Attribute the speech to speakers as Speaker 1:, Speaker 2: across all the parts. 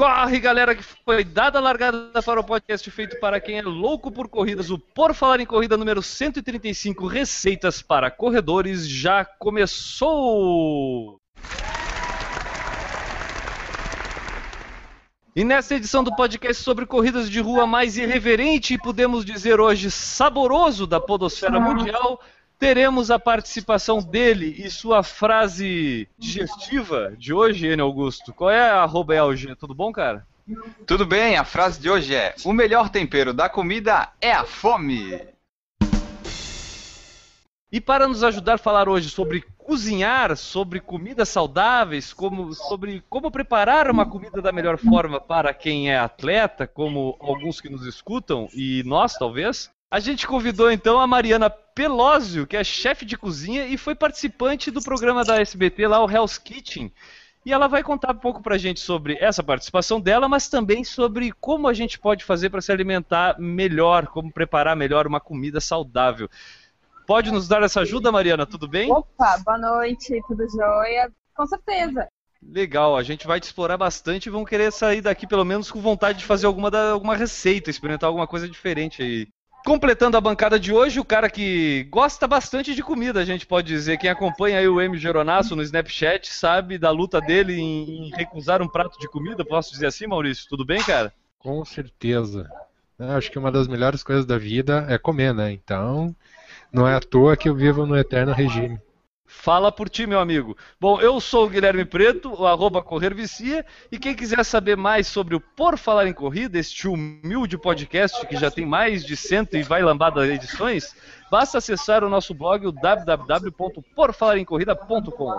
Speaker 1: Corre, galera, que foi dada a largada para o podcast feito para quem é louco por corridas. O Por Falar em Corrida número 135, Receitas para Corredores, já começou! E nessa edição do podcast sobre corridas de rua mais irreverente e podemos dizer hoje saboroso da podosfera mundial, teremos a participação dele e sua frase digestiva de hoje, Enio Augusto. Qual é a arroba? Tudo bom, cara?
Speaker 2: Tudo bem, a frase de hoje é: O melhor tempero da comida é a fome.
Speaker 1: E para nos ajudar a falar hoje sobre cozinhar, sobre comidas saudáveis, como, sobre como preparar uma comida da melhor forma para quem é atleta, como alguns que nos escutam e nós talvez, a gente convidou então a Mariana Pelósio, que é chefe de cozinha e foi participante do programa da SBT lá, o Hell's Kitchen. E ela vai contar um pouco pra gente sobre essa participação dela, mas também sobre como a gente pode fazer para se alimentar melhor, como preparar melhor uma comida saudável. Pode nos dar essa ajuda, Mariana? Tudo bem?
Speaker 3: Opa, boa noite, tudo jóia? Com certeza.
Speaker 1: Legal, a gente vai te explorar bastante e vamos querer sair daqui pelo menos com vontade de fazer alguma, da, alguma receita, experimentar alguma coisa diferente aí. Completando a bancada de hoje, o cara que gosta bastante de comida, a gente pode dizer. Quem acompanha aí o M. Geronasso no Snapchat sabe da luta dele em, em recusar um prato de comida, posso dizer assim, Maurício? Tudo bem, cara?
Speaker 4: Com certeza. Eu acho que uma das melhores coisas da vida é comer, né? Então, não é à toa que eu vivo no eterno regime.
Speaker 1: Fala por ti, meu amigo. Bom, eu sou o Guilherme Preto, o arroba Correr Vicia, e quem quiser saber mais sobre o Por Falar em Corrida, este humilde podcast que já tem mais de cento e vai lambada edições, basta acessar o nosso blog, o www.porfalarencorrida.com.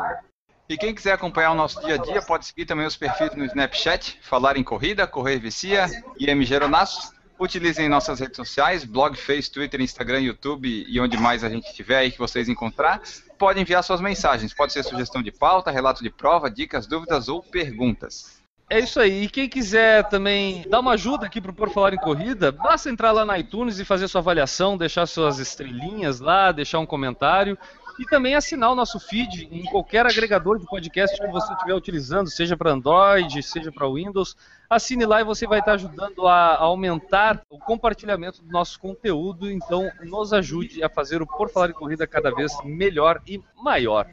Speaker 2: E quem quiser acompanhar o nosso dia a dia, pode seguir também os perfis no Snapchat, Falar em Corrida, Correr Vicia e M. Geronasso. Utilizem nossas redes sociais, blog, Face, Twitter, Instagram, YouTube e onde mais a gente estiver aí que vocês encontrar. Podem enviar suas mensagens, pode ser sugestão de pauta, relato de prova, dicas, dúvidas ou perguntas.
Speaker 1: É isso aí. E quem quiser também dar uma ajuda aqui pro Por Falar em Corrida, basta entrar lá na iTunes e fazer sua avaliação, deixar suas estrelinhas lá, deixar um comentário e também assinar o nosso feed em qualquer agregador de podcast que você estiver utilizando, seja para Android, seja para Windows. Assine lá e você vai estar ajudando a aumentar o compartilhamento do nosso conteúdo. Então, nos ajude a fazer o Por Falar em Corrida cada vez melhor e maior.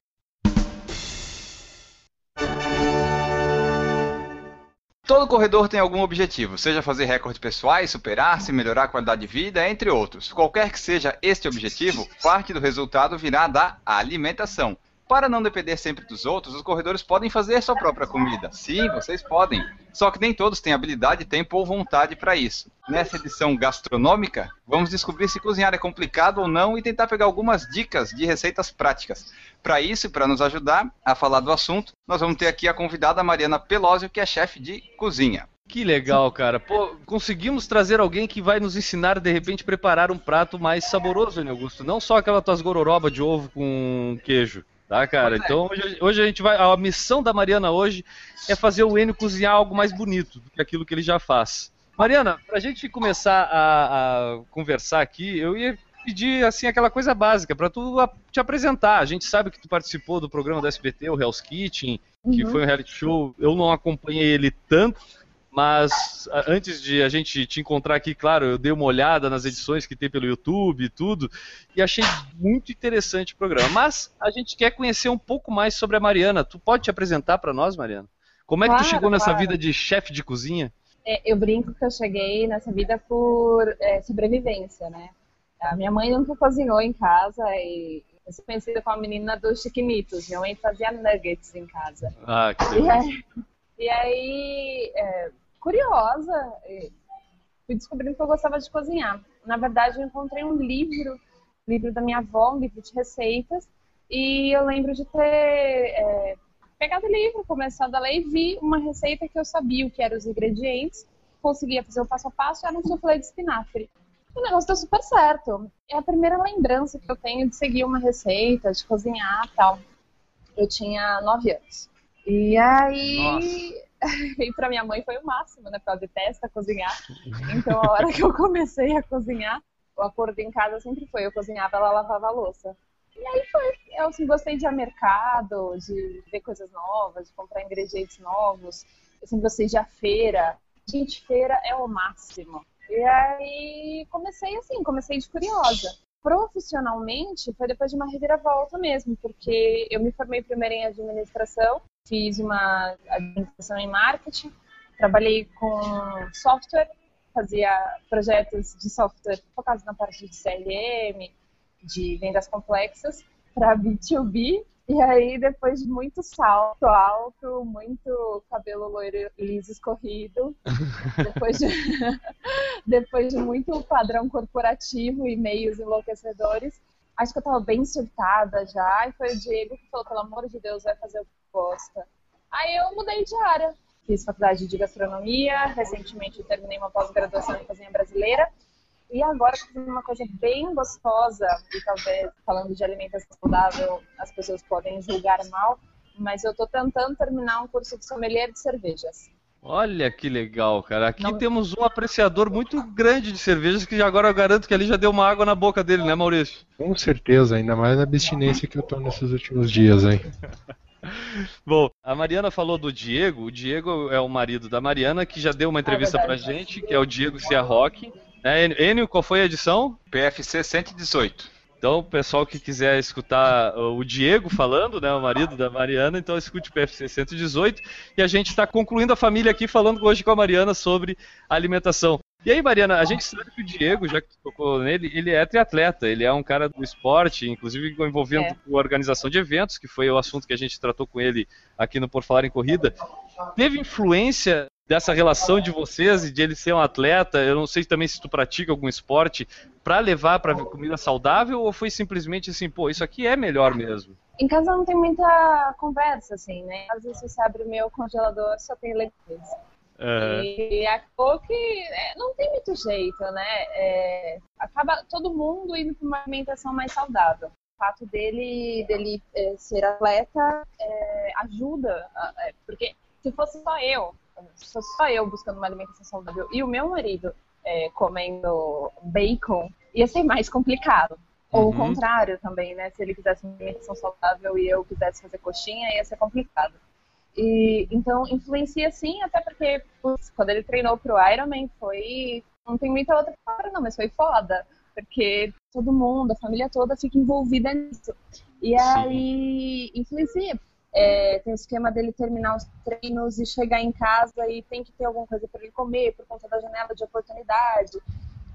Speaker 2: Todo corredor tem algum objetivo, seja fazer recordes pessoais, superar-se, melhorar a qualidade de vida, entre outros. Qualquer que seja este objetivo, parte do resultado virá da alimentação. Para não depender sempre dos outros, os corredores podem fazer sua própria comida. Sim, vocês podem. Só que nem todos têm habilidade, tempo ou vontade para isso. Nessa edição gastronômica, vamos descobrir se cozinhar é complicado ou não e tentar pegar algumas dicas de receitas práticas. Para isso e para nos ajudar a falar do assunto, nós vamos ter aqui a convidada Mariana Pelósio, que é chefe de cozinha.
Speaker 1: Que legal, cara. Pô, conseguimos trazer alguém que vai nos ensinar, de repente, preparar um prato mais saboroso, né, Augusto? Não só aquela tuas gororoba de ovo com queijo. Tá, cara? Então hoje, hoje, a gente vai. A missão da Mariana hoje é fazer o Enio cozinhar algo mais bonito do que aquilo que ele já faz. Mariana, pra gente começar a, a conversar aqui, eu ia pedir assim aquela coisa básica para tu te apresentar. A gente sabe que tu participou do programa da SBT, o Hell's Kitchen, que
Speaker 3: Uhum.
Speaker 1: foi um reality show. Eu não acompanhei ele tanto, mas antes de a gente te encontrar aqui, claro, eu dei uma olhada nas edições que tem pelo YouTube e tudo, e achei muito interessante o programa. Mas a gente quer conhecer um pouco mais sobre a Mariana. Tu pode te apresentar para nós, Mariana? Como é que tu
Speaker 3: Claro,
Speaker 1: chegou nessa
Speaker 3: claro.
Speaker 1: vida de chefe de cozinha?
Speaker 3: É, eu brinco que eu cheguei nessa vida por é, sobrevivência, né? A minha mãe nunca cozinhou em casa e eu sou conhecida como a menina dos chiquinitos. Minha mãe fazia nuggets em casa.
Speaker 1: Ah, que
Speaker 3: aí, e aí, é, curiosa, fui descobrindo que eu gostava de cozinhar. Na verdade, eu encontrei um livro, livro da minha avó, um livro de receitas, e eu lembro de ter é, pegado o livro, começado a ler e vi uma receita que eu sabia o que eram os ingredientes, conseguia fazer o passo a passo, era um soufflé de espinafre. o negócio deu super certo. É a primeira lembrança que eu tenho de seguir uma receita, de cozinhar tal. Eu tinha nove anos. E aí, e para minha mãe foi o máximo, né? Porque ela detesta cozinhar. Então, a hora que eu comecei a cozinhar, o acordo em casa sempre foi: eu cozinhava, ela lavava a louça. E aí foi. Eu assim, gostei de ir mercado, de ver coisas novas, de comprar ingredientes novos. Eu sempre gostei de ir à feira. Gente, feira é o máximo. E aí comecei assim, comecei de curiosa. Profissionalmente, foi depois de uma reviravolta mesmo, porque eu me formei primeiro em administração, fiz uma administração em marketing, trabalhei com software, fazia projetos de software focados na parte de CRM, de vendas complexas, para B2B, e aí, depois de muito salto alto, muito cabelo loiro liso escorrido, depois de, depois de muito padrão corporativo e meios enlouquecedores, acho que eu estava bem surtada já. E foi o Diego que falou: pelo amor de Deus, vai fazer o que gosta. Aí eu mudei de área. Fiz faculdade de gastronomia, recentemente terminei uma pós-graduação em cozinha brasileira e agora fazendo uma coisa bem gostosa, e talvez falando de alimentação saudável, as pessoas podem julgar mal, mas eu estou tentando terminar um curso de sommelier de cervejas.
Speaker 1: Olha que legal, cara. Aqui Não... temos um apreciador muito grande de cervejas que agora eu garanto que ali já deu uma água na boca dele, né, Maurício?
Speaker 4: Com certeza, ainda mais na abstinência que eu tô nesses últimos dias, hein?
Speaker 1: Bom, a Mariana falou do Diego. O Diego é o marido da Mariana, que já deu uma entrevista é pra gente, que é o Diego Cia Roque. É, Enio, qual foi a edição?
Speaker 2: PFC 118.
Speaker 1: Então, o pessoal que quiser escutar o Diego falando, né, o marido da Mariana, então escute o PFC 118. E a gente está concluindo a família aqui falando hoje com a Mariana sobre alimentação. E aí, Mariana, a gente sabe que o Diego, já que tu tocou nele, ele é triatleta, ele é um cara do esporte, inclusive envolvendo é. a organização de eventos, que foi o assunto que a gente tratou com ele aqui no Por Falar em Corrida. Teve influência dessa relação de vocês e de ele ser um atleta, eu não sei também se tu pratica algum esporte, para levar para comida saudável ou foi simplesmente assim, pô, isso aqui é melhor mesmo?
Speaker 3: Em casa não tem muita conversa, assim, né? Às vezes você abre o meu congelador, só tem leite. Uhum. E acabou que é, não tem muito jeito, né? É, acaba todo mundo indo para uma alimentação mais saudável. O fato dele, dele é, ser atleta é, ajuda, é, porque se fosse só eu fosse só eu buscando uma alimentação saudável e o meu marido é, comendo bacon, ia ser mais complicado. Ou uhum. o contrário também, né? Se ele quisesse uma alimentação saudável e eu quisesse fazer coxinha, ia ser complicado. E, então, influencia sim, até porque putz, quando ele treinou pro Ironman foi. Não tem muita outra palavra, não, mas foi foda. Porque todo mundo, a família toda fica envolvida nisso. E aí sim. influencia. É, tem o esquema dele terminar os treinos e chegar em casa e tem que ter alguma coisa para ele comer por conta da janela de oportunidade.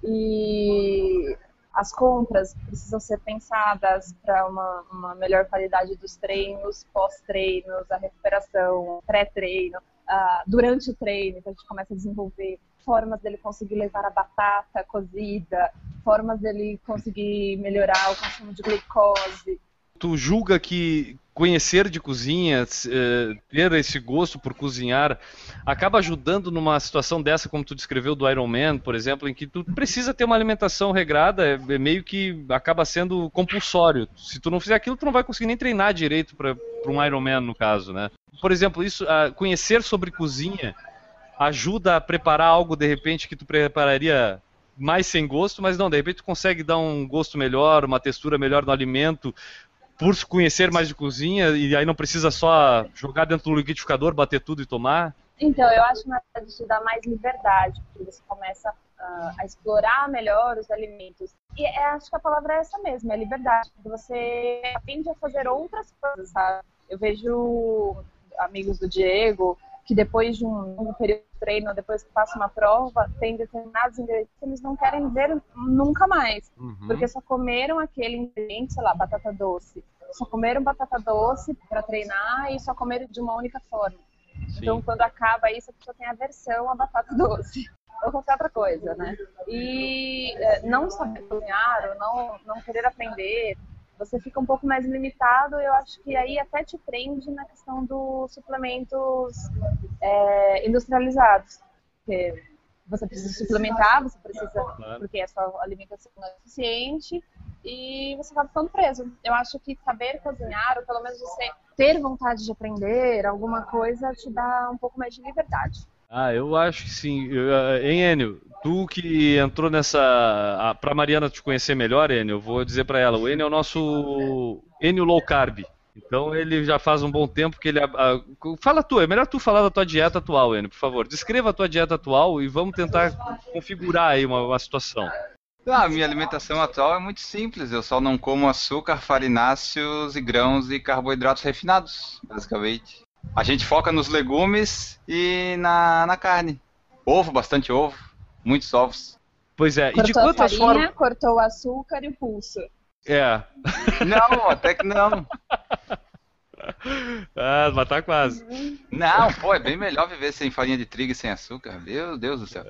Speaker 3: E as compras precisam ser pensadas para uma, uma, melhor qualidade dos treinos, pós-treinos, a recuperação, pré-treino, uh, durante o treino, então a gente começa a desenvolver formas dele conseguir levar a batata cozida, formas dele conseguir melhorar o consumo de glicose,
Speaker 1: tu julga que conhecer de cozinha, eh, ter esse gosto por cozinhar, acaba ajudando numa situação dessa, como tu descreveu do Iron Man, por exemplo, em que tu precisa ter uma alimentação regrada, é, é meio que acaba sendo compulsório. Se tu não fizer aquilo, tu não vai conseguir nem treinar direito para um Iron Man, no caso, né? Por exemplo, isso, conhecer sobre cozinha ajuda a preparar algo, de repente, que tu prepararia mais sem gosto, mas não, de repente tu consegue dar um gosto melhor, uma textura melhor no alimento, por conhecer mais de cozinha e aí não precisa só jogar dentro do liquidificador, bater tudo e tomar?
Speaker 3: Então, eu acho que na verdade te dá mais liberdade, porque você começa uh, a explorar melhor os alimentos. E é, acho que a palavra é essa mesmo, é liberdade. Você aprende a fazer outras coisas, sabe? Eu vejo amigos do Diego que depois de um, período de treino, depois que passa uma prova, tem determinados ingredientes que eles não querem ver nunca mais. Uhum. Porque só comeram aquele ingrediente, sei lá, batata doce. Só comeram batata doce para treinar e só comeram de uma única forma. Sim. Então, quando acaba isso, a pessoa tem aversão à batata doce ou qualquer outra coisa, né? E é, não saber cozinhar ou não, não querer aprender você fica um pouco mais limitado. Eu acho que aí até te prende na questão dos suplementos é, industrializados. Porque você precisa suplementar, você precisa,
Speaker 1: Claro.
Speaker 3: porque a sua alimentação não é suficiente, e você acaba ficando preso. Eu acho que saber cozinhar, ou pelo menos você ter vontade de aprender alguma coisa, te dá um pouco mais de liberdade.
Speaker 1: Ah, eu acho que sim. Eu, ah, Hein, Enio? Tu que entrou nessa. Pra Mariana te conhecer melhor, Enio, eu vou dizer pra ela: o Enio é o nosso Enio Low Carb. Então ele já faz um bom tempo que ele. ah, ah, Fala tu, é melhor tu falar da tua dieta atual, Enio, por favor. Descreva a tua dieta atual e vamos tentar configurar aí uma, uma situação.
Speaker 2: Ah, a minha alimentação atual é muito simples. Eu só não como açúcar, farináceos e grãos e carboidratos refinados, basicamente. A gente foca nos legumes e na, na carne. Ovo, bastante ovo. Muitos ovos.
Speaker 1: Pois é, e de
Speaker 3: Cortou a
Speaker 1: quantas formas.
Speaker 3: cortou o açúcar e o pulso.
Speaker 1: É.
Speaker 2: Não, até que não.
Speaker 1: Ah, mas tá quase.
Speaker 2: Não, pô, é bem melhor viver sem farinha de trigo e sem açúcar. Meu Deus do céu.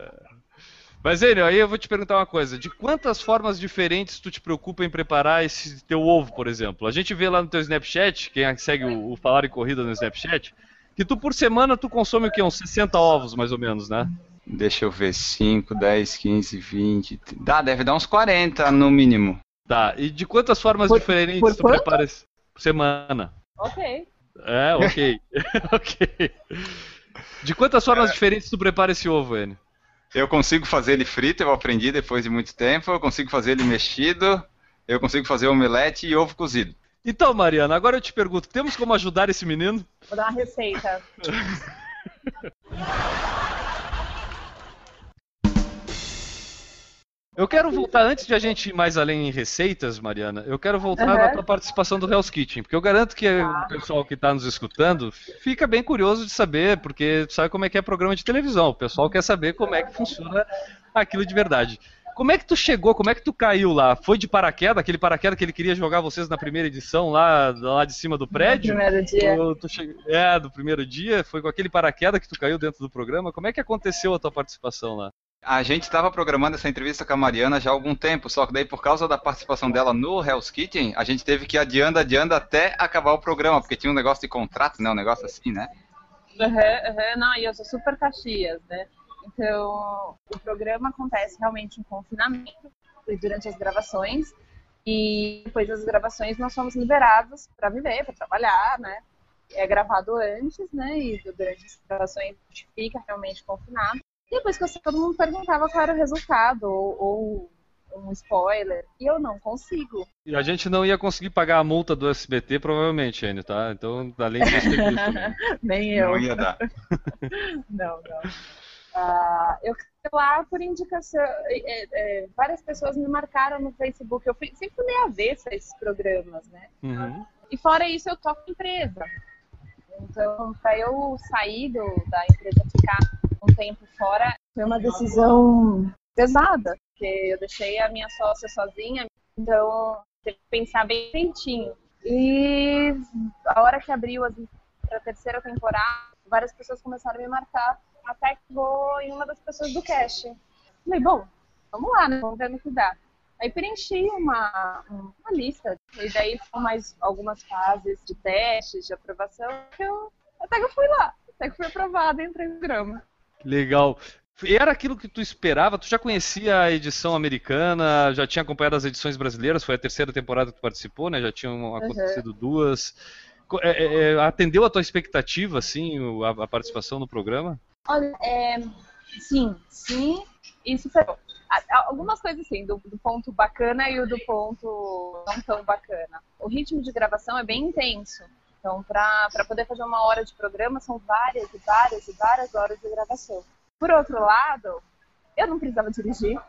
Speaker 1: Mas, Enio, aí eu vou te perguntar uma coisa. De quantas formas diferentes tu te preocupa em preparar esse teu ovo, por exemplo? A gente vê lá no teu Snapchat, quem segue o, o Falar em Corrida no Snapchat, que tu por semana tu consome o quê? Uns 60 ovos, mais ou menos, né?
Speaker 2: Deixa eu ver, 5, 10, 15, 20. Dá, deve dar uns 40 no mínimo.
Speaker 1: Tá, e de quantas formas
Speaker 3: Por-
Speaker 1: diferentes
Speaker 3: por
Speaker 1: tu prepara esse... por semana?
Speaker 3: Ok.
Speaker 1: É, ok. ok. De quantas formas diferentes tu prepara esse ovo, Enio?
Speaker 2: Eu consigo fazer ele frito, eu aprendi depois de muito tempo. Eu consigo fazer ele mexido. Eu consigo fazer omelete e ovo cozido.
Speaker 1: Então, Mariana, agora eu te pergunto, temos como ajudar esse menino?
Speaker 3: Vou dar uma receita.
Speaker 1: Eu quero voltar, antes de a gente ir mais além em receitas, Mariana, eu quero voltar
Speaker 3: Aham.
Speaker 1: na tua participação do Hell's Kitchen, porque eu garanto que
Speaker 3: Tá.
Speaker 1: o pessoal que está nos escutando fica bem curioso de saber, porque sabe como é que é programa de televisão, o pessoal quer saber como é que funciona aquilo de verdade. Como é que tu chegou, como é que tu caiu lá? Foi de paraquedas, aquele paraquedas que ele queria jogar vocês na primeira edição, lá, lá de cima do prédio?
Speaker 3: No primeiro dia.
Speaker 1: Ou tu che- É, do primeiro dia, foi com aquele paraquedas que tu caiu dentro do programa? Como é que aconteceu a tua participação lá?
Speaker 2: A gente estava programando essa entrevista com a Mariana já há algum tempo, só que daí por causa da participação dela no Hell's Kitchen, a gente teve que ir adiando, adiando até acabar o programa, porque tinha um negócio de contrato, né? Um negócio assim, né?
Speaker 3: Não, e eu sou super Caxias, né? Então, o programa acontece realmente em confinamento durante as gravações. E depois das gravações nós somos liberados para viver, para trabalhar, né? É gravado antes, né? E durante as gravações a gente fica realmente confinado. E depois que eu todo mundo perguntava qual era o resultado, ou, ou um spoiler. E eu não consigo.
Speaker 1: E a gente não ia conseguir pagar a multa do SBT, provavelmente, Enio, tá? Então, além disso, tem isso.
Speaker 3: Nem eu.
Speaker 2: Não ia dar.
Speaker 3: Não, não. Ah, eu lá por indicação. é, é, várias pessoas me marcaram no Facebook. Eu fui, sempre fui meio avessa a esses programas, né?
Speaker 1: Uhum.
Speaker 3: E fora isso, eu toco empresa. Então, para eu sair do, da empresa, ficar um tempo fora, foi uma decisão pesada, porque eu deixei a minha sócia sozinha, então teve que pensar bem direitinho. E a hora que abriu para a terceira temporada, várias pessoas começaram a me marcar, até que vou em uma das pessoas do cast. Falei, bom, vamos lá, né? Vamos ver no que dá. Aí preenchi uma, uma lista, e daí foram mais algumas fases de testes, de aprovação, que eu, até que eu fui lá, até que fui aprovada e entrei no programa.
Speaker 1: Legal. Era aquilo que tu esperava? Tu já conhecia a edição americana? Já tinha acompanhado as edições brasileiras? Foi a terceira temporada que tu participou, né? Já tinham acontecido duas. Co- é, é, é, atendeu a tua expectativa, assim, a, a participação no programa?
Speaker 3: Olha, é, sim, sim, superou. A- a- Algumas coisas assim, do, do ponto bacana e o do ponto não tão bacana. O ritmo de gravação é bem intenso. Então, para poder fazer uma hora de programa, são várias e várias e várias horas de gravação. Por outro lado, eu não precisava dirigir,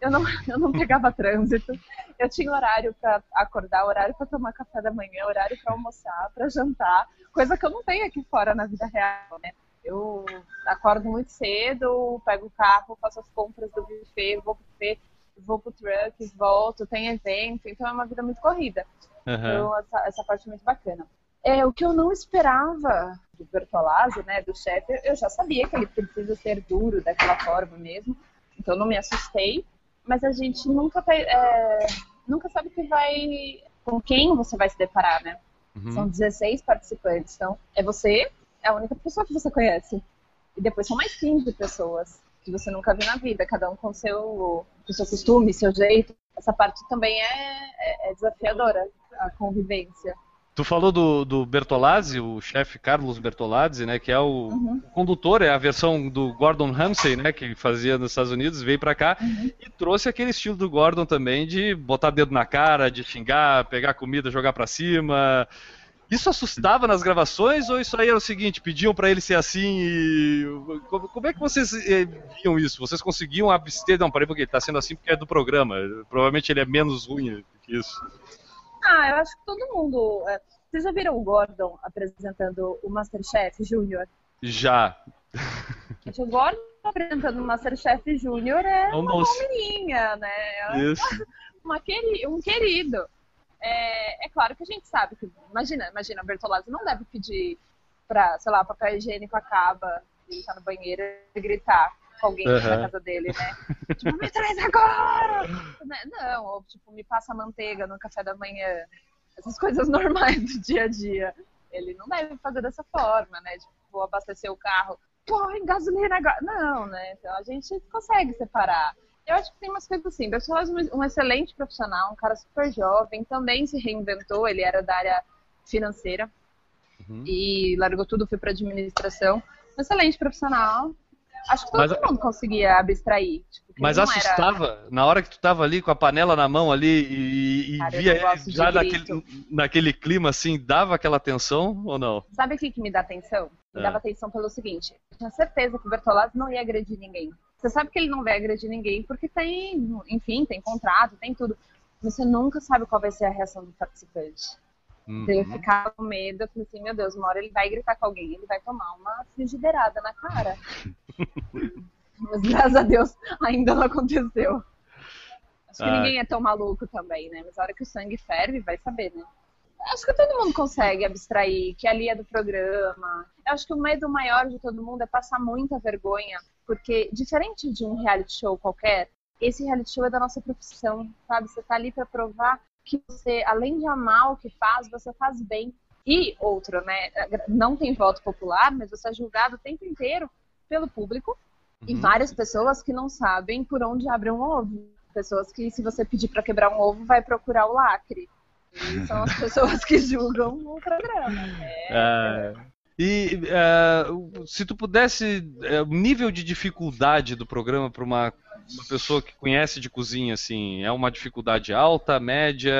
Speaker 3: eu não, eu não pegava trânsito, eu tinha horário para acordar, horário para tomar café da manhã, horário para almoçar, para jantar, coisa que eu não tenho aqui fora na vida real, né? Eu acordo muito cedo, pego o carro, faço as compras do buffet, vou pro buffet, vou pro truck, volto, tem evento, então é uma vida muito corrida.
Speaker 1: Aham.
Speaker 3: Então essa, essa parte é muito bacana. É, o que eu não esperava do Bertolazzi, né, do chefe, eu já sabia que ele precisa ser duro daquela forma mesmo, então não me assustei, mas a gente nunca, é, nunca sabe que vai, com quem você vai se deparar, né?
Speaker 1: Uhum.
Speaker 3: São 16 participantes, então é você, é a única pessoa que você conhece. E depois são mais 15 pessoas. que você nunca viu na vida, cada um com seu, com seu costume, seu jeito. Essa parte também é, é, é desafiadora, a convivência.
Speaker 1: Tu falou do, do Bertolazzi, o chefe Carlos Bertolazzi, né, que é o
Speaker 3: Uhum.
Speaker 1: condutor, é a versão do Gordon Ramsay, né, que fazia nos Estados Unidos, veio pra cá
Speaker 3: Uhum.
Speaker 1: e trouxe aquele estilo do Gordon também de botar dedo na cara, de xingar, pegar comida, jogar pra cima. Isso assustava nas gravações ou isso aí era o seguinte, pediam pra ele ser assim e como, como é que vocês eh, viam isso? Vocês conseguiam abster, não, parei porque ele tá sendo assim porque é do programa. Provavelmente ele é menos ruim que isso.
Speaker 3: Ah, eu acho que todo mundo. é, Vocês já viram o Gordon apresentando o Masterchef Júnior?
Speaker 1: Já.
Speaker 3: O Gordon apresentando o Masterchef Júnior é
Speaker 1: É um
Speaker 3: uma
Speaker 1: doce.
Speaker 3: né? É
Speaker 1: Isso.
Speaker 3: uma queri- um querido. É, é claro que a gente sabe que. Imagina, imagina, o Bertolazzi não deve pedir pra, sei lá, papel higiênico acaba, ele tá no banheiro e gritar com alguém
Speaker 1: Aham.
Speaker 3: na casa dele, né? tipo, me traz agora! Né? Não, ou tipo, me passa manteiga no café da manhã. Essas coisas normais do dia a dia. Ele não deve fazer dessa forma, né? Tipo, vou abastecer o carro, põe gasolina agora. Não, né? Então a gente consegue separar. Eu acho que tem umas coisas assim. Bertolazzi é um excelente profissional, um cara super jovem, também se reinventou, ele era da área financeira
Speaker 1: Uhum.
Speaker 3: e largou tudo, foi para administração. Um excelente profissional. Acho que todo
Speaker 1: Mas-
Speaker 3: mundo conseguia abstrair. Tipo,
Speaker 1: Mas
Speaker 3: não era-
Speaker 1: assustava, na hora que tu tava ali com a panela na mão ali e, e
Speaker 3: Cara,
Speaker 1: via já naquele, naquele clima assim, dava aquela tensão ou não?
Speaker 3: Sabe o que, que me dá atenção? Me
Speaker 1: É.
Speaker 3: dava atenção pelo seguinte: eu tinha certeza que o Bertolazzi não ia agredir ninguém. Você sabe que ele não vai agredir ninguém porque tem, enfim, tem contrato, tem tudo. Você nunca sabe qual vai ser a reação do participante. Então eu
Speaker 1: Uhum.
Speaker 3: ficava com medo, eu falei assim, meu Deus, uma hora ele vai gritar com alguém, ele vai tomar uma frigideirada na cara. Mas graças a Deus ainda não aconteceu. Acho que
Speaker 1: Ah.
Speaker 3: ninguém é tão maluco também, né? Mas a hora que o sangue ferve, vai saber, né? Acho que todo mundo consegue abstrair, que ali é do programa. Eu acho que o medo maior de todo mundo é passar muita vergonha, porque diferente de um reality show qualquer, esse reality show é da nossa profissão, sabe? Você tá ali pra provar que você, além de amar o que faz, você faz bem. E outro, né? Não tem voto popular, mas você é julgado o tempo inteiro pelo público e
Speaker 1: Uhum.
Speaker 3: várias pessoas que não sabem por onde abre um ovo. Pessoas que, se você pedir para quebrar um ovo, vai procurar o lacre. E são as pessoas que julgam o programa. né?
Speaker 1: É, e o- se tu pudesse, é, o nível de dificuldade do programa para uma, uma pessoa que conhece de cozinha, assim, é uma dificuldade alta, média?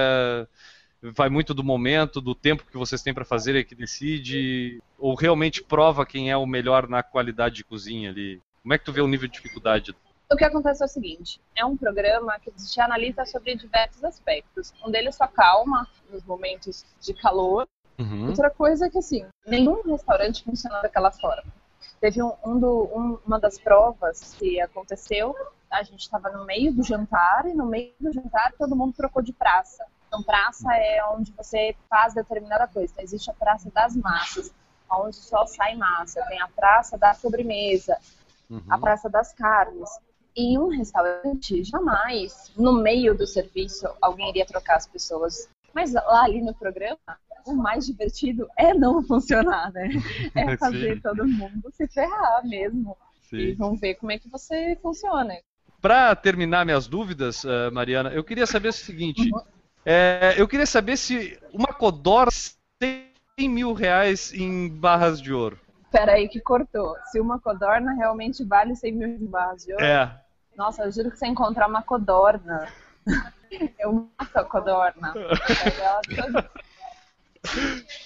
Speaker 1: Vai muito do momento, do tempo que vocês têm para fazer é que decide? Ou realmente prova quem é o melhor na qualidade de cozinha ali? Como é que tu vê o nível de dificuldade?
Speaker 3: O que acontece é o seguinte: é um programa que te analisa sobre diversos aspectos. Um deles só calma nos momentos de calor.
Speaker 1: Uhum.
Speaker 3: Outra coisa é que, assim, nenhum restaurante funciona daquela forma. Teve um, um do- um- uma das provas que aconteceu, a gente estava no meio do jantar e no meio do jantar todo mundo trocou de praça. Então, praça é onde você faz determinada coisa. Então, existe a praça das massas, onde só sai massa. Tem a praça da sobremesa, a
Speaker 1: Uhum.
Speaker 3: praça das carnes. Em um restaurante, jamais, no meio do serviço, alguém iria trocar as pessoas. Mas lá ali no programa, o mais divertido é não funcionar, né? É fazer todo mundo se ferrar mesmo. E
Speaker 1: Sim.
Speaker 3: vamos ver como é que você funciona.
Speaker 1: Para terminar minhas dúvidas, eh, Mariana, eu queria saber o seguinte: eh, eu queria saber se uma Codor 100 mil reais em barras de ouro.
Speaker 3: Pera aí que cortou. Se uma codorna realmente vale 100 mil de barras de ouro,
Speaker 1: É.
Speaker 3: nossa, eu juro que você encontrar uma codorna. Eu mato a codorna. Ela toda-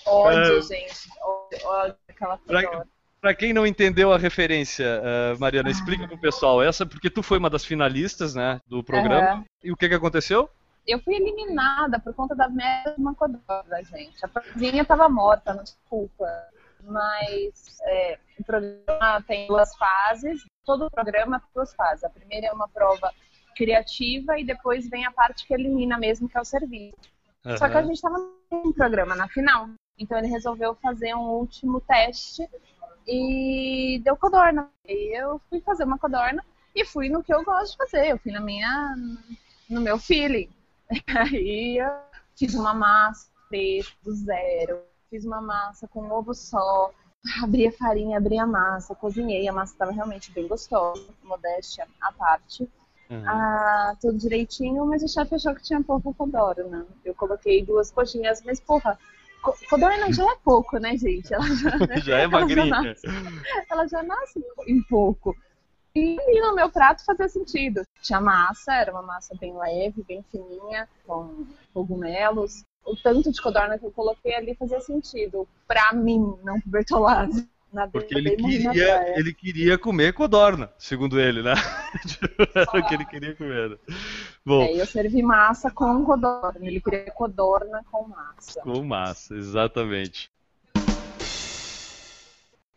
Speaker 3: Ódio,
Speaker 1: É.
Speaker 3: gente. Ódio, ódio aquela codorna.
Speaker 1: Para quem não entendeu a referência, eh, Mariana, explica pro pessoal essa, porque tu foi uma das finalistas, né, do programa.
Speaker 3: Aham.
Speaker 1: E o que que aconteceu?
Speaker 3: Eu fui eliminada por conta das merdas de uma codorna, gente. A porzinha tava morta, não desculpa. Mas é, o programa tem duas fases. Todo o programa tem duas fases. A primeira é uma prova criativa e depois vem a parte que elimina mesmo, que é o serviço. Só que a gente estava num programa na final. Então ele resolveu fazer um último teste e deu codorna. E eu fui fazer uma codorna e fui no que eu gosto de fazer. Eu fui na minha, no meu feeling. Aí eu fiz uma massa preta do zero. Fiz uma massa com ovo só. abri a farinha, abri a massa, cozinhei, a massa estava realmente bem gostosa, modéstia à parte.
Speaker 1: Uhum.
Speaker 3: Ah, tudo direitinho, mas o chefe achou que tinha pouco codorna. Eu coloquei duas coxinhas, mas porra, codorna já é pouco, né, gente? Ela já?
Speaker 1: Já é
Speaker 3: Ela já
Speaker 1: magrinha.
Speaker 3: nasce- ela já nasce em pouco. E ali no meu prato fazia sentido. Tinha massa, era uma massa bem leve, bem fininha, com cogumelos. O tanto de codorna que eu coloquei ali fazia sentido. Pra mim, não pro Bertolazzi.
Speaker 1: Porque ele queria, ele queria comer codorna, segundo ele, né? Era o que ele queria comer. né? Bom,
Speaker 3: É, eu servi massa com codorna. Ele queria codorna com massa.
Speaker 1: com massa, exatamente.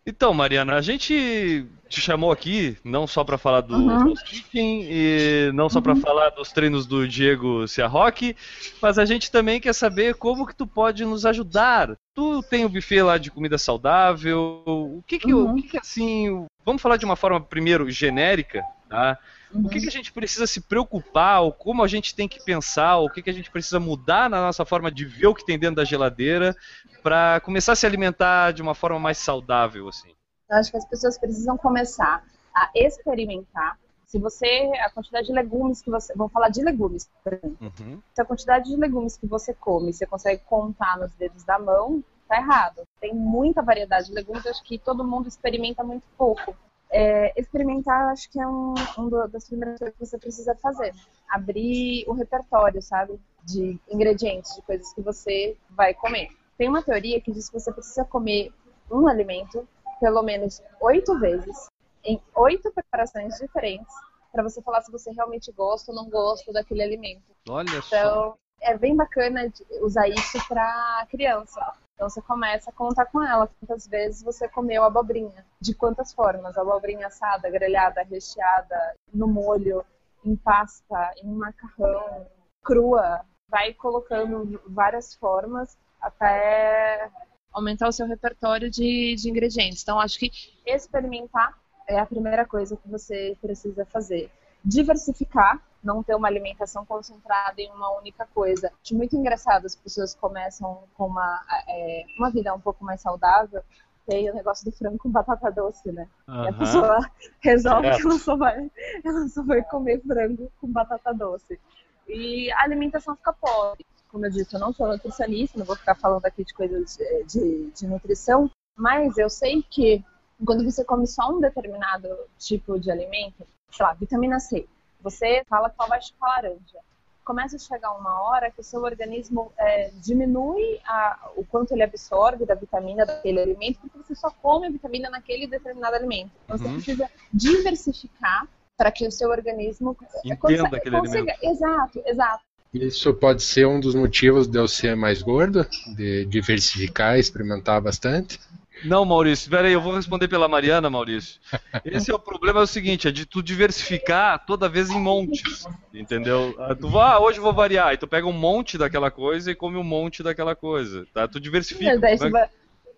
Speaker 1: Então, Mariana, a gente te chamou aqui não só para falar do
Speaker 3: Uhum.
Speaker 1: e não só para
Speaker 3: Uhum.
Speaker 1: falar dos treinos do Diego Ciarroque, mas a gente também quer saber como que tu pode nos ajudar. Tu tem o buffet lá de comida saudável, o que que,
Speaker 3: Uhum.
Speaker 1: o que, que assim, vamos falar de uma forma primeiro genérica, tá? O
Speaker 3: Uhum.
Speaker 1: que, que a gente precisa se preocupar, ou como a gente tem que pensar, ou o que, que a gente precisa mudar na nossa forma de ver o que tem dentro da geladeira para começar a se alimentar de uma forma mais saudável, assim.
Speaker 3: Eu acho que as pessoas precisam começar a experimentar. Se você, a quantidade de legumes que você, vamos falar de legumes, por exemplo.
Speaker 1: Uhum.
Speaker 3: Se a quantidade de legumes que você come, você consegue contar nos dedos da mão, tá errado. Tem muita variedade de legumes, eu acho que todo mundo experimenta muito pouco. É, experimentar, acho que é um, um das primeiras coisas que você precisa fazer. Abrir o repertório, sabe? De ingredientes, de coisas que você vai comer. Tem uma teoria que diz que você precisa comer um alimento pelo menos oito vezes, em oito preparações diferentes, para você falar se você realmente gosta ou não gosta daquele alimento.
Speaker 1: Olha só.
Speaker 3: Então, é bem bacana usar isso para criança. Então, você começa a contar com ela quantas vezes você comeu abobrinha, de quantas formas, abobrinha assada, grelhada, recheada, no molho, em pasta, em macarrão, crua. Vai colocando várias formas até aumentar o seu repertório de, de ingredientes. Então, acho que experimentar é a primeira coisa que você precisa fazer. Diversificar, não ter uma alimentação concentrada em uma única coisa. Acho muito engraçado, as pessoas começam com uma, é, uma vida um pouco mais saudável, tem o negócio do frango com batata doce, né? E a pessoa resolve que ela só, vai, ela só vai comer frango com batata doce. E a alimentação fica pobre. Como eu disse, eu não sou nutricionista, não vou ficar falando aqui de coisas de, de, de nutrição, mas eu sei que quando você come só um determinado tipo de alimento, sei lá, vitamina C, você fala que só vai chupar laranja. Começa a chegar uma hora que o seu organismo é, diminui a- o quanto ele absorve da vitamina daquele alimento, porque você só come a vitamina naquele determinado alimento. Então você
Speaker 1: Uhum.
Speaker 3: precisa diversificar para que o seu organismo
Speaker 1: Entenda aquele alimento.
Speaker 3: Exato, exato.
Speaker 4: Isso pode ser um dos motivos de eu ser mais gordo, de diversificar, experimentar bastante.
Speaker 1: Não, Maurício, peraí, eu vou responder pela Mariana, Maurício. Esse é o problema, é o seguinte, é de tu diversificar toda vez em montes, entendeu? Ah, Tu vai, ah, hoje eu vou variar, e tu pega um monte daquela coisa e come um monte daquela coisa, tá? Tu diversifica.
Speaker 3: Daí você
Speaker 1: vai-
Speaker 3: vai-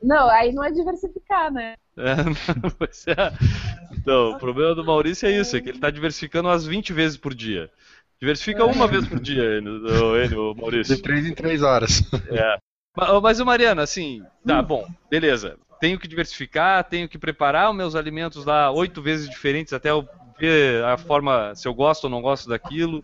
Speaker 3: Não, aí não é diversificar, né?
Speaker 1: É, é. Então, o problema do Maurício é isso, é que ele tá diversificando umas 20 vezes por dia. Diversifica uma vez por dia, Enio, ô, Enio, Maurício.
Speaker 4: De três em três horas.
Speaker 1: É. Ma- Mas, Mariana, assim, tá bom, beleza. Tenho que diversificar, tenho que preparar os meus alimentos lá oito vezes diferentes até eu ver a forma, se eu gosto ou não gosto daquilo.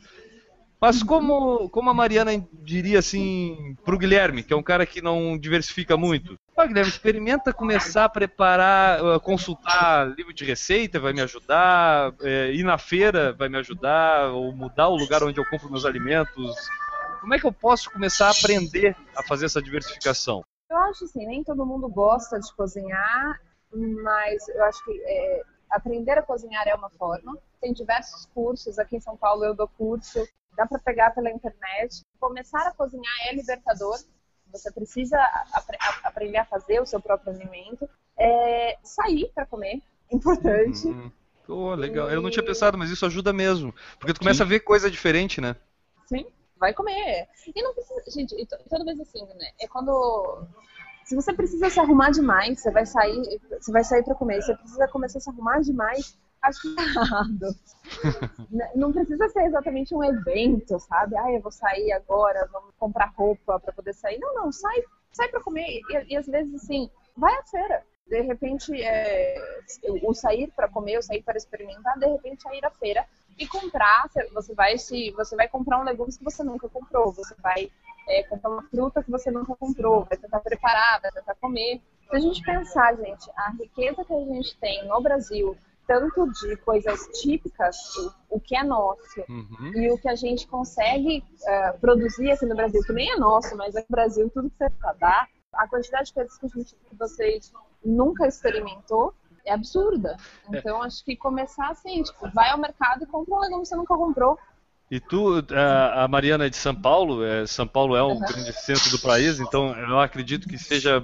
Speaker 1: Mas como, como a Mariana diria assim pro Guilherme, que é um cara que não diversifica muito. Ó, Guilherme, experimenta começar a preparar, consultar livro de receita, vai me ajudar, é, ir na feira vai me ajudar, ou mudar o lugar onde eu compro meus alimentos. Como é que eu posso começar a aprender a fazer essa diversificação?
Speaker 3: Eu acho assim, nem todo mundo gosta de cozinhar, mas eu acho que é, aprender a cozinhar é uma forma. Tem diversos cursos, aqui em São Paulo eu dou curso, dá para pegar pela internet. Começar a cozinhar é libertador. Você precisa apre- aprender a fazer o seu próprio alimento. É, sair para comer, importante.
Speaker 1: Hum, pô, legal. Eu não tinha pensado, mas isso ajuda mesmo. Porque tu começa a ver coisa diferente, né?
Speaker 3: Sim, vai comer. E não precisa, gente, e to- toda vez assim, né? É quando se você precisa se arrumar demais, você vai sair, você vai sair para comer, você precisa começar a se arrumar demais, acho que tá errado. Né, não precisa ser exatamente um evento, sabe? Ah, eu vou sair agora, vamos comprar roupa para poder sair. Não, não, sai, sai para comer. E, e às vezes assim, vai à feira. De repente, é, o sair para comer, o sair para experimentar, de repente, é ir à feira e comprar. Você vai se, você vai comprar um legumes que você nunca comprou, você vai é, comprar uma fruta que você nunca comprou, vai tentar preparar, vai tentar comer. Se a gente pensar, gente, a riqueza que a gente tem no Brasil, tanto de coisas típicas, o, o que é nosso,
Speaker 1: Uhum.
Speaker 3: e o que a gente consegue eh, produzir aqui no Brasil, que nem é nosso, mas é no Brasil tudo que você dá, a quantidade de coisas que, a gente, que vocês nunca experimentou é absurda. Então acho que começar assim, tipo, vai ao mercado e compra um legume que você nunca comprou.
Speaker 1: E tu, a a Mariana é de São Paulo, é, São Paulo é um grande centro do país, então eu acredito que seja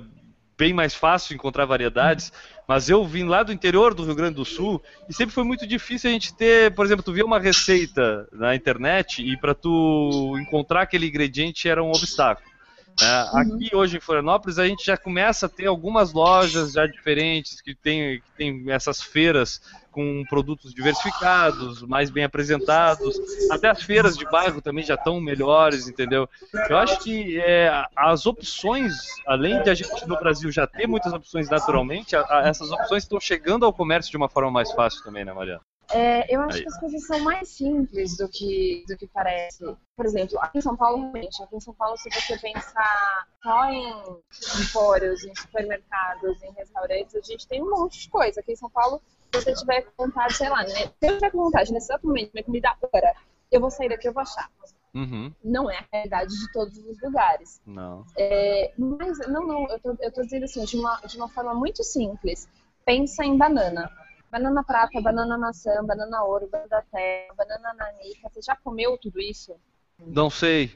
Speaker 1: bem mais fácil encontrar variedades, mas eu vim lá do interior do Rio Grande do Sul e sempre foi muito difícil a gente ter, por exemplo, tu via uma receita na internet e para tu encontrar aquele ingrediente era um obstáculo. Né? Aqui hoje em Florianópolis a gente já começa a ter algumas lojas já diferentes que tem, que tem essas feiras com produtos diversificados, mais bem apresentados. Até as feiras de bairro também já estão melhores, entendeu? Eu acho que é, as opções, além de a gente no Brasil já ter muitas opções naturalmente, a- a- essas opções estão chegando ao comércio de uma forma mais fácil também, né, Mariana?
Speaker 3: É, eu acho
Speaker 1: Aí.
Speaker 3: que as coisas são mais simples do que, do que parece. Por exemplo, aqui em São Paulo, realmente, aqui em São Paulo, se você pensar só em empórios, em supermercados, em restaurantes, a gente tem um monte de coisa. Aqui em São Paulo, se você tiver com vontade, sei lá, né? se eu tiver com vontade nesse exato momento, minha comida agora, eu vou sair daqui, eu vou achar.
Speaker 1: Uhum,
Speaker 3: Não é a realidade de todos os lugares.
Speaker 1: não.
Speaker 3: É, mas, não, não, eu tô, eu tô dizendo assim, de uma, de uma forma muito simples. Pensa em banana. Banana prata, banana maçã, banana ouro, banana terra, banana nanica. Você já comeu tudo isso?
Speaker 1: Não sei.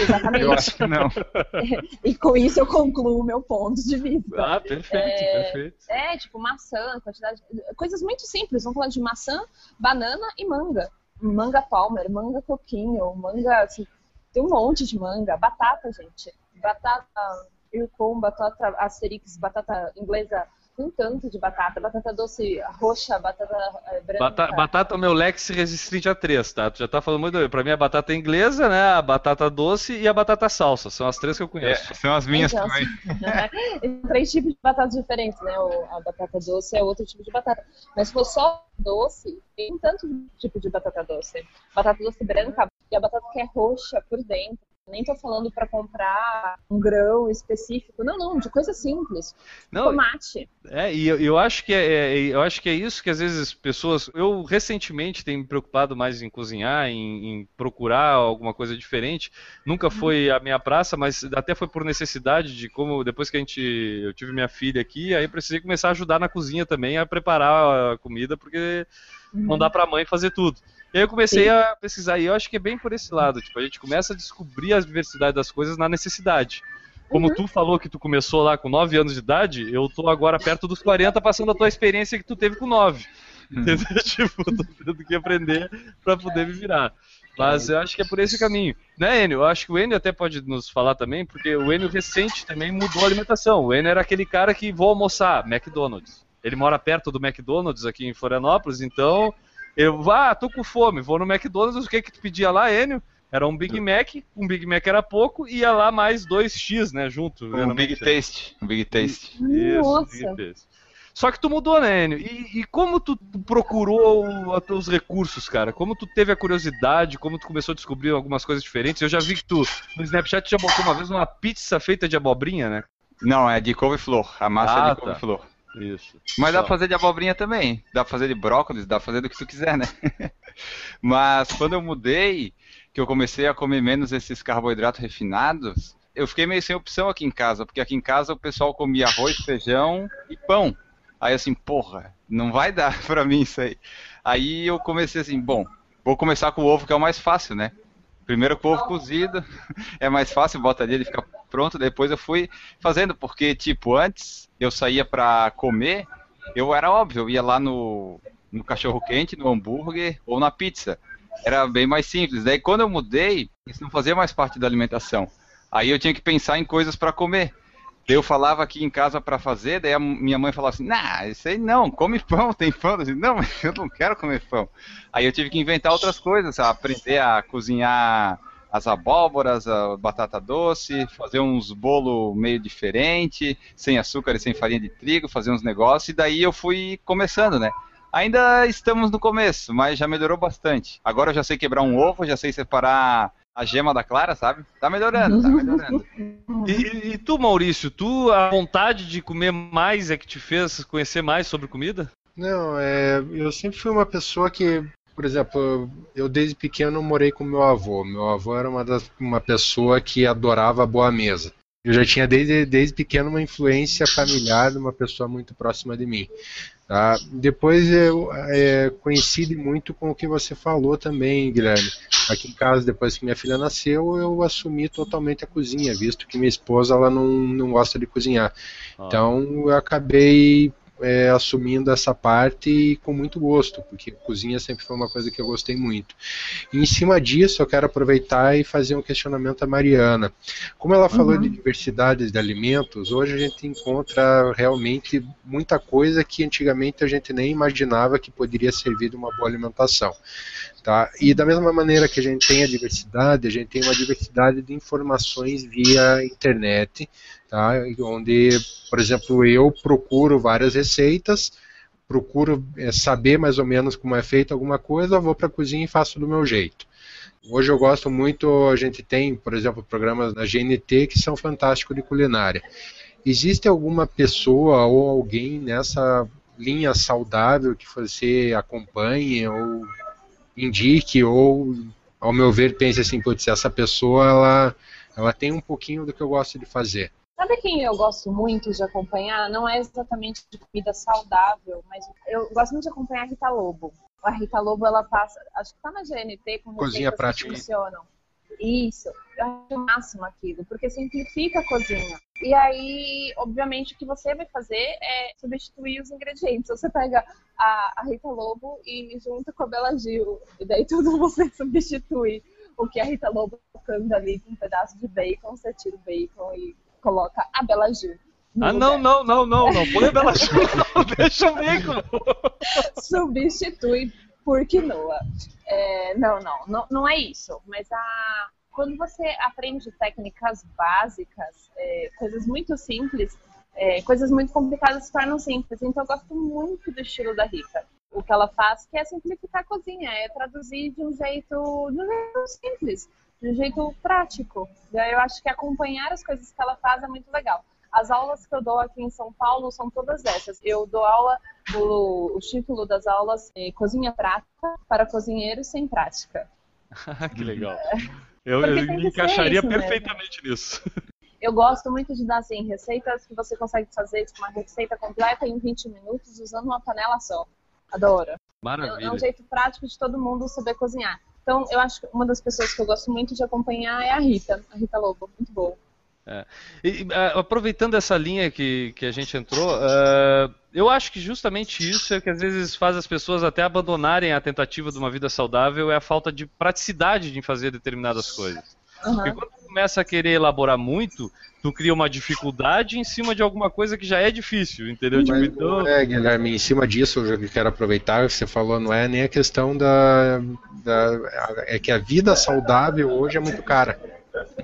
Speaker 3: Exatamente.
Speaker 2: Eu acho que não.
Speaker 3: E com isso eu concluo o meu ponto de vista.
Speaker 1: Ah, perfeito, perfeito.
Speaker 3: É, tipo, maçã, quantidade. Coisas muito simples. Vamos falar de maçã, banana e manga. Manga palmer, manga coquinho, manga. Assim, tem um monte de manga. Batata, gente. Batata Ircom, batata Asterix, batata inglesa. Um tanto de batata. Batata doce roxa, batata eh, branca.
Speaker 1: Bata- batata é o meu lex resistente a três, tá? Tu já tá falando muito bem. Pra mim a batata inglesa, né? A batata doce e a batata salsa. São as três que eu
Speaker 2: É,
Speaker 1: conheço.
Speaker 2: são as minhas
Speaker 3: Então,
Speaker 2: também.
Speaker 3: Tem três tipos de batatas diferentes, né? A batata doce é outro tipo de batata. Mas se for só doce, tem um tanto de tipo de batata doce. Batata doce branca e a batata que é roxa por dentro. Nem tô falando pra comprar um grão específico. Não, não, de coisa simples.
Speaker 1: Não,
Speaker 3: Tomate.
Speaker 1: É, e eu, eu acho que é, é- eu acho que é isso que às vezes pessoas. Eu recentemente tenho me preocupado mais em cozinhar, em, em procurar alguma coisa diferente. Nunca foi a minha praça, mas até foi por necessidade de como depois que a gente eu tive minha filha aqui, aí precisei começar a ajudar na cozinha também a preparar a comida, porque não dá pra mãe fazer tudo. E aí eu comecei
Speaker 3: Sim.
Speaker 1: a pesquisar, e eu acho que é bem por esse lado, tipo, a gente começa a descobrir a diversidade das coisas na necessidade. Como tu falou que tu começou lá com 9 anos de idade, eu tô agora perto dos 40 passando a tua experiência que tu teve com 9. Entendeu? tipo, eu tô tendo que aprender pra poder me virar. Mas eu acho que é por esse caminho. Né, Enio? Eu acho que o Enio até pode nos falar também, porque o Enio recente também mudou a alimentação. O Enio era aquele cara que vou almoçar, McDonald's. Ele mora perto do McDonald's aqui em Florianópolis, então eu, ah, tô com fome, vou no McDonald's, o que que tu pedia lá, Enio? Era um Big Mac, um Big Mac era pouco, e ia lá mais dois X, né, junto.
Speaker 2: Um
Speaker 1: geralmente.
Speaker 2: Big Taste. Um Big Taste.
Speaker 1: Isso,
Speaker 3: Nossa.
Speaker 1: Big Taste. Só que tu mudou, né, Enio? E, e como tu procurou os teus recursos, cara? Como tu teve a curiosidade, como tu começou a descobrir algumas coisas diferentes? Eu já vi que tu, no Snapchat, já botou uma vez uma pizza feita de abobrinha, né?
Speaker 2: Não, é de couve-flor. A massa
Speaker 1: Ah,
Speaker 2: é de
Speaker 1: tá. Isso.
Speaker 2: Mas dá
Speaker 1: Só.
Speaker 2: pra fazer de abobrinha também. Dá pra fazer de brócolis, dá pra fazer do que tu quiser, né? Mas quando eu mudei, que eu comecei a comer menos esses carboidratos refinados, eu fiquei meio sem opção aqui em casa, porque aqui em casa o pessoal comia arroz, feijão e pão. Aí assim, porra, não vai dar pra mim isso aí. Aí eu comecei assim, bom, vou começar com o ovo que é o mais fácil, né? Primeiro com o ovo cozido, é mais fácil, bota ali, ele fica pronto. Depois eu fui fazendo, porque, tipo, antes eu saía pra comer, eu era óbvio, eu ia lá no, no cachorro-quente, no hambúrguer ou na pizza. Era bem mais simples. Daí quando eu mudei, isso não fazia mais parte da alimentação. Aí eu tinha que pensar em coisas pra comer. Eu falava aqui em casa pra fazer, daí a minha mãe falava assim, nah, isso aí não, come pão, tem pão. Eu disse, não, mas eu não quero comer pão. Aí eu tive que inventar outras coisas, sabe? aprender a cozinhar as abóboras, a batata doce, fazer uns bolo meio diferente, sem açúcar e sem farinha de trigo, fazer uns negócios, e daí eu fui começando, né? Ainda estamos no começo, mas já melhorou bastante. Agora eu já sei quebrar um ovo, já sei separar a gema da clara, sabe? Tá melhorando, tá melhorando.
Speaker 1: E, e tu, Maurício, tu, a vontade de comer mais é que te fez conhecer mais sobre comida?
Speaker 4: Não, é, eu sempre fui uma pessoa que, por exemplo, eu desde pequeno morei com meu avô. Meu avô era uma, das, uma pessoa que adorava a boa mesa. Eu já tinha desde, desde pequeno uma influência familiar de uma pessoa muito próxima de mim. Tá? Depois eu é, coincide muito com o que você falou também, Guilherme. Aqui em casa, depois que minha filha nasceu, eu assumi totalmente a cozinha, visto que minha esposa ela não, não gosta de cozinhar.
Speaker 1: Ah.
Speaker 4: Então eu acabei é, assumindo essa parte e com muito gosto, porque cozinha sempre foi uma coisa que eu gostei muito. E em cima disso, eu quero aproveitar e fazer um questionamento à Mariana. Como ela falou
Speaker 3: Uhum.
Speaker 4: de diversidade de alimentos, hoje a gente encontra realmente muita coisa que antigamente a gente nem imaginava que poderia servir de uma boa alimentação. Tá? E da mesma maneira que a gente tem a diversidade, a gente tem uma diversidade de informações via internet, tá? onde, por exemplo, eu procuro várias receitas, procuro eh, saber mais ou menos como é feito alguma coisa, vou para a cozinha e faço do meu jeito. Hoje eu gosto muito, a gente tem, por exemplo, programas da GNT que são fantásticos de culinária. Existe alguma pessoa ou alguém nessa linha saudável que você acompanhe ou indique ou, ao meu ver, pense assim, putz, essa pessoa ela, ela tem um pouquinho do que eu gosto de fazer.
Speaker 3: Sabe quem eu gosto muito de acompanhar? Não é exatamente de comida saudável, mas eu gosto muito de acompanhar a Rita Lobo. A Rita Lobo, ela passa, acho que tá na GNT com
Speaker 4: Cozinha
Speaker 3: receitas que
Speaker 4: prática.
Speaker 3: funcionam. Isso, eu acho o máximo aquilo, porque simplifica a cozinha. E aí, obviamente, o que você vai fazer é substituir os ingredientes. Você pega a, a Rita Lobo e junta com a Bela Gil, e daí tudo você substitui. O que a Rita Lobo colocando ali com um pedaço de bacon, você tira o bacon e coloca a Bela Gil.
Speaker 1: Ah, não, não, não, não, não. Põe a Bela Gil, não. Deixa o bacon.
Speaker 3: substitui por quinoa. É, não, não, não, não é isso. Mas a, quando você aprende técnicas básicas, é, coisas muito simples, é, coisas muito complicadas se tornam simples. Então eu gosto muito do estilo da Rita. O que ela faz que é simplificar a cozinha, é traduzir de um jeito, de um jeito simples, de um jeito prático. Eu acho que acompanhar as coisas que ela faz é muito legal. As aulas que eu dou aqui em São Paulo são todas essas. Eu dou aula, do, o título das aulas é Cozinha Prática para Cozinheiros Sem Prática.
Speaker 1: que legal. Eu,
Speaker 3: Porque
Speaker 1: eu
Speaker 3: tem
Speaker 1: me encaixaria
Speaker 3: isso, né?
Speaker 1: perfeitamente nisso.
Speaker 3: Eu gosto muito de dar assim, receitas que você consegue fazer, tipo uma receita completa em 20 minutos usando uma panela só. Adoro. É é um
Speaker 1: Maravilha.
Speaker 3: jeito prático de todo mundo saber cozinhar. Então, eu acho que uma das pessoas que eu gosto muito de acompanhar é a Rita, a Rita Lobo, muito boa.
Speaker 1: E, ah, aproveitando essa linha que, que a gente entrou, ah, eu acho que justamente isso é que às vezes faz as pessoas até abandonarem a tentativa de uma vida saudável é a falta de praticidade em fazer determinadas coisas. Porque
Speaker 3: Aham.
Speaker 1: quando tu começa a querer elaborar muito, tu cria uma dificuldade em cima de alguma coisa que já é difícil, entendeu? Tipo,
Speaker 4: Mas,
Speaker 1: então,
Speaker 4: é, Guilherme, em cima disso, eu já quero aproveitar, você falou, não é nem a questão da, da- É que a vida saudável hoje é muito cara.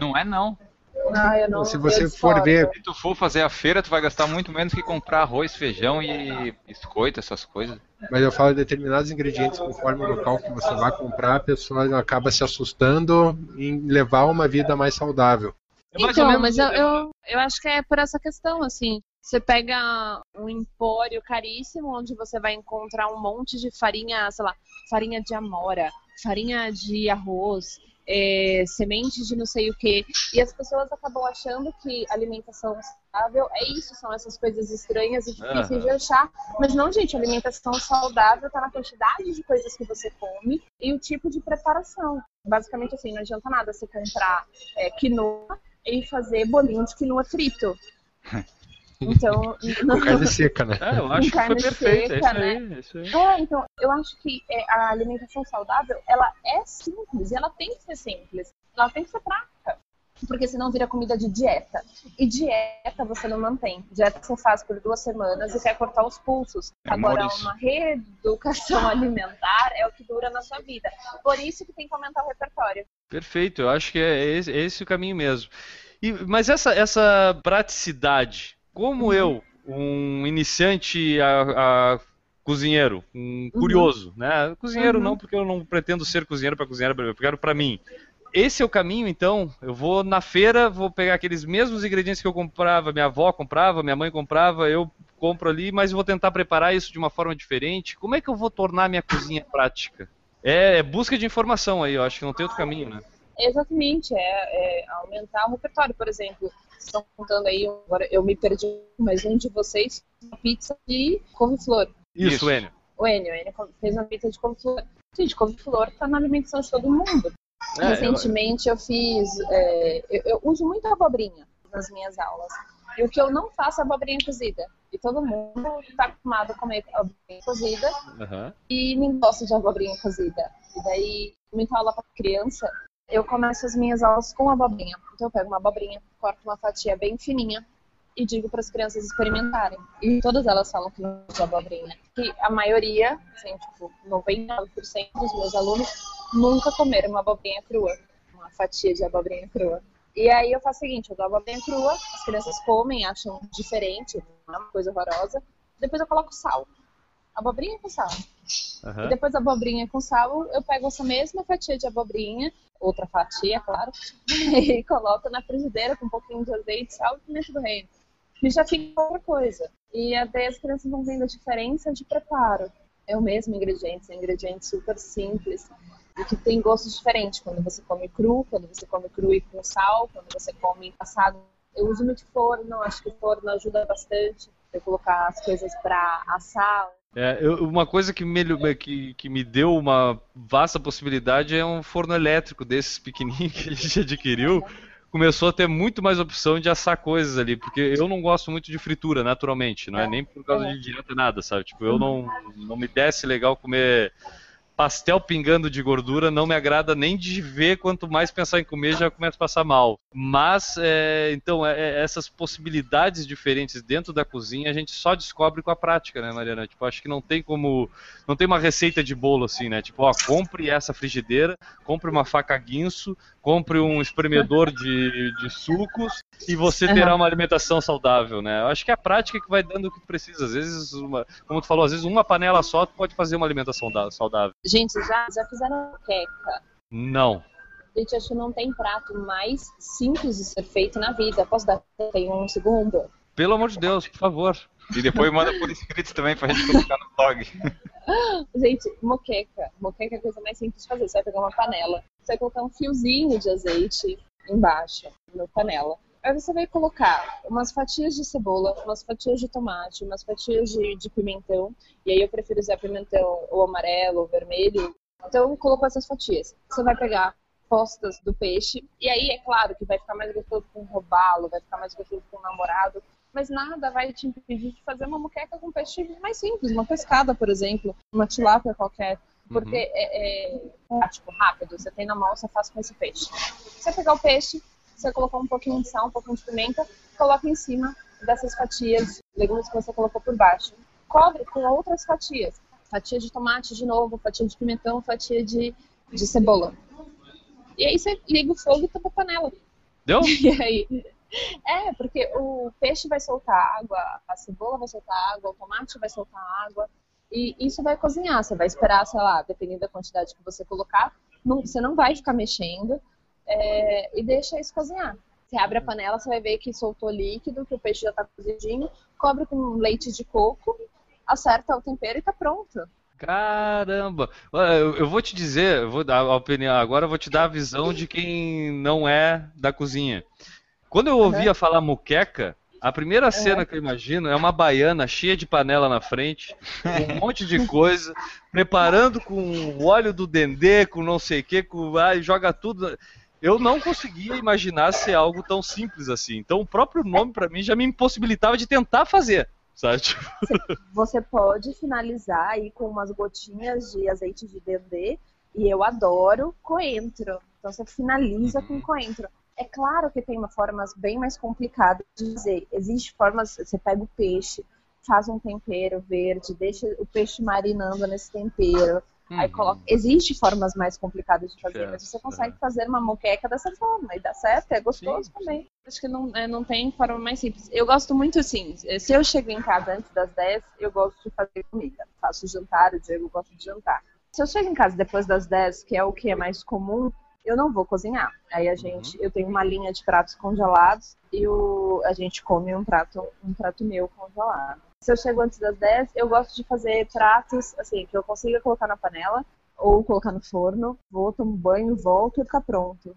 Speaker 2: Não é não.
Speaker 3: Não, eu não,
Speaker 4: Se você for ver,
Speaker 2: Se tu for fazer a feira, tu vai gastar muito menos que comprar arroz, feijão e biscoito, essas coisas.
Speaker 4: mas eu falo de determinados ingredientes conforme o local que você vai comprar, a pessoa acaba se assustando em levar uma vida mais saudável.
Speaker 1: É
Speaker 3: Então, mas eu, eu, eu acho que é por essa questão, assim. Você pega um empório caríssimo, onde você vai encontrar um monte de farinha, sei lá, farinha de amora, farinha de arroz, é, sementes de não sei o que. E as pessoas acabam achando que alimentação saudável é isso, são essas coisas estranhas e difíceis de achar. Mas não, gente, alimentação saudável tá na quantidade de coisas que você come e o tipo de preparação. Basicamente assim, não adianta nada você comprar é, quinoa e fazer bolinho de quinoa frito. Então,
Speaker 4: Com carne seca, né?
Speaker 1: É, eu acho que foi perfeito, é isso
Speaker 3: seca, né?
Speaker 1: aí, é isso aí.
Speaker 3: é, então, eu acho que é, a alimentação saudável, ela é simples, e ela tem que ser simples. Ela tem que ser prática. porque senão vira comida de dieta. E dieta você não mantém. Dieta você faz por duas semanas e quer cortar os pulsos.
Speaker 2: É,
Speaker 3: Agora,
Speaker 2: Maurício.
Speaker 3: uma reeducação alimentar é o que dura na sua vida. Por isso que tem que aumentar o repertório.
Speaker 1: Perfeito, eu acho que é esse, é esse o caminho mesmo. E- mas essa, essa praticidade, como eu, um iniciante a, a cozinheiro, um curioso, né? Cozinheiro
Speaker 3: Uhum.
Speaker 1: não, porque eu não pretendo ser cozinheiro para cozinhar, eu quero para mim. Esse é o caminho, então. Eu vou na feira, vou pegar aqueles mesmos ingredientes que eu comprava, minha avó comprava, minha mãe comprava, eu compro ali, mas vou tentar preparar isso de uma forma diferente. Como é que eu vou tornar minha cozinha prática? É, é busca de informação aí, eu acho que não tem outro caminho, né?
Speaker 3: Exatamente, é, é aumentar o repertório. Por exemplo, estão contando aí, agora eu me perdi, mas um de vocês fez uma pizza de couve-flor.
Speaker 2: Isso.
Speaker 1: Enio.
Speaker 3: O Enio, o Enio fez uma pizza de couve-flor. Gente, couve-flor tá na alimentação de todo mundo.
Speaker 1: É,
Speaker 3: Recentemente eu fiz, é, eu, eu uso muito abobrinha nas minhas aulas. E o que eu não faço é abobrinha cozida. E todo mundo está acostumado a comer abobrinha cozida
Speaker 1: Aham.
Speaker 3: e ninguém gosta de abobrinha cozida. E daí, muita aula para criança, eu começo as minhas aulas com abobrinha. Então eu pego uma abobrinha, corto uma fatia bem fininha e digo para as crianças experimentarem. E todas elas falam que não usa abobrinha. Que a maioria, assim, tipo, 99% dos meus alunos nunca comeram uma abobrinha crua, uma fatia de abobrinha crua. E aí eu faço o seguinte, eu dou a abobrinha crua, as crianças comem, acham diferente, é uma coisa horrorosa. Depois eu coloco sal. Abobrinha com sal. E
Speaker 1: aham.
Speaker 3: depois da abobrinha com sal, eu pego essa mesma fatia de abobrinha, outra fatia, claro, e coloco na frigideira com um pouquinho de azeite, sal e pimenta do reino. E já fica outra coisa. E até as crianças vão vendo a diferença de preparo. É o mesmo ingrediente, são ingredientes super simples e que tem gostos diferentes quando você come cru, quando você come cru e com sal, quando você come assado. Eu uso muito forno, acho que o forno ajuda bastante. Eu colocar as coisas para assar,
Speaker 1: É, eu- uma coisa que me, que, que me deu uma vasta possibilidade é um forno elétrico desses pequenininhos que a gente adquiriu. Começou a ter muito mais opção de assar coisas ali, porque eu não gosto muito de fritura, naturalmente, não é nem por causa de dieta nada, sabe? Tipo, eu não, não me desce legal comer pastel pingando de gordura, não me agrada nem de ver, quanto mais pensar em comer já começa a passar mal. Mas, é, então, é- é essas possibilidades diferentes dentro da cozinha a gente só descobre com a prática, né, Mariana? Tipo, acho que não tem como, não tem uma receita de bolo assim, né? Tipo, ó, compre essa frigideira, compre uma faca guinso, compre um espremedor de, de sucos e você
Speaker 3: Aham.
Speaker 1: terá uma alimentação saudável, né? Eu acho que é a prática que vai dando o que precisa. Às vezes, uma- como tu falou, às vezes uma panela só pode fazer uma alimentação saudável.
Speaker 3: Gente, já, já fizeram queca.
Speaker 1: Não.
Speaker 3: Gente, acho que não tem prato mais simples de ser feito na vida. Posso dar tem um segundo?
Speaker 1: Pelo amor de Deus, por favor.
Speaker 2: E depois manda por escrito também pra gente colocar no blog.
Speaker 3: Gente, moqueca. Moqueca é a coisa mais simples de fazer. Você vai pegar uma panela, você vai colocar um fiozinho de azeite embaixo, na panela. Aí você vai colocar umas fatias de cebola, umas fatias de tomate, umas fatias de, de pimentão. E aí eu prefiro usar pimentão ou amarelo ou vermelho. Então, colocou essas fatias. Você vai pegar postas do peixe. E aí, é claro que vai ficar mais gostoso com um robalo, vai ficar mais gostoso com um namorado. Mas nada vai te impedir de fazer uma moqueca com peixe mais simples. Uma pescada, por exemplo. Uma tilápia qualquer. Porque é, é prático, rápido. Você tem na mão, você faz com esse peixe. Você pegar o peixe, você vai colocar um pouquinho de sal, um pouquinho de pimenta, coloca em cima dessas fatias, legumes que você colocou por baixo. Cobre com outras fatias. Fatia de tomate de novo, fatia de pimentão, fatia de, de cebola. E aí você liga o fogo e tampa a panela.
Speaker 1: Deu?
Speaker 3: E aí. É, porque o peixe vai soltar água, a cebola vai soltar água, o tomate vai soltar água. E isso vai cozinhar. Você vai esperar, sei lá, dependendo da quantidade que você colocar, não- você não vai ficar mexendo é, e deixa isso cozinhar. Você abre a panela, você vai ver que soltou líquido, que o peixe já está cozidinho, cobre com leite de coco, acerta o tempero e tá pronto.
Speaker 1: Caramba! Eu, vou te dizer, eu vou dar a opinião, agora eu vou te dar a visão de quem não é da cozinha. Quando eu ouvia falar muqueca, a primeira cena que eu imagino é uma baiana cheia de panela na frente, com um monte de coisa, preparando com o óleo do dendê, com não sei o que, com, ah, joga tudo. Eu não conseguia imaginar ser algo tão simples assim. Então o próprio nome pra mim já me impossibilitava de tentar fazer, sabe? Tipo,
Speaker 3: Você pode finalizar aí com umas gotinhas de azeite de dendê. E eu adoro coentro. Então você finaliza com coentro. É claro que tem formas bem mais complicadas de dizer. Existem formas, você pega o peixe, faz um tempero verde, deixa o peixe marinando nesse tempero, Aí
Speaker 1: Uhum.
Speaker 3: coloca. Existem formas mais complicadas de fazer,
Speaker 1: Certo,
Speaker 3: mas você consegue fazer uma moqueca dessa forma e dá certo, é gostoso
Speaker 1: Sim,
Speaker 3: também. Acho que não, é, não tem forma mais simples. Eu gosto muito assim, se eu chego em casa antes das 10, eu gosto de fazer comida. Faço jantar, o Diego gosta de jantar. Se eu chego em casa depois das 10, que é o que é mais comum, eu não vou cozinhar. Aí a gente, eu tenho uma linha de pratos congelados e o, a gente come um prato, um prato meu congelado. Se eu chego antes das 10, eu gosto de fazer pratos assim que eu consiga colocar na panela ou colocar no forno, vou, tomo banho, volto e fica pronto.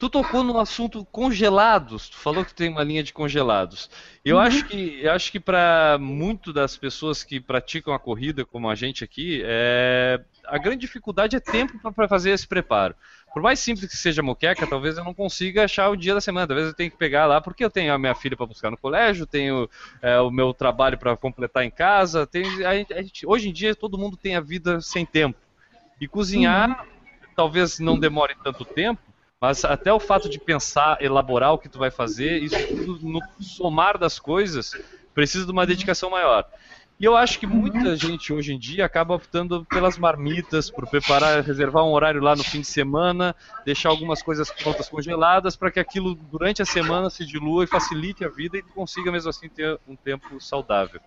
Speaker 1: Tu tocou no assunto congelados. Tu falou que tem uma linha de congelados. Eu
Speaker 3: Uhum.
Speaker 1: acho que eu acho que para muito das pessoas que praticam a corrida, como a gente aqui, é... a grande dificuldade é tempo para fazer esse preparo. Por mais simples que seja a moqueca, talvez eu não consiga achar o dia da semana. Talvez eu tenha que pegar lá porque eu tenho a minha filha para buscar no colégio, tenho é, o meu trabalho para completar em casa. Tem... a gente- Hoje em dia todo mundo tem a vida sem tempo. E cozinhar talvez não demore tanto tempo, mas até o fato de pensar, elaborar o que tu vai fazer, isso tudo no somar das coisas precisa de uma dedicação maior. E eu acho que muita gente hoje em dia acaba optando pelas marmitas, por preparar, reservar um horário lá no fim de semana, deixar algumas coisas prontas congeladas para que aquilo durante a semana se dilua e facilite a vida e consiga mesmo assim ter um tempo saudável.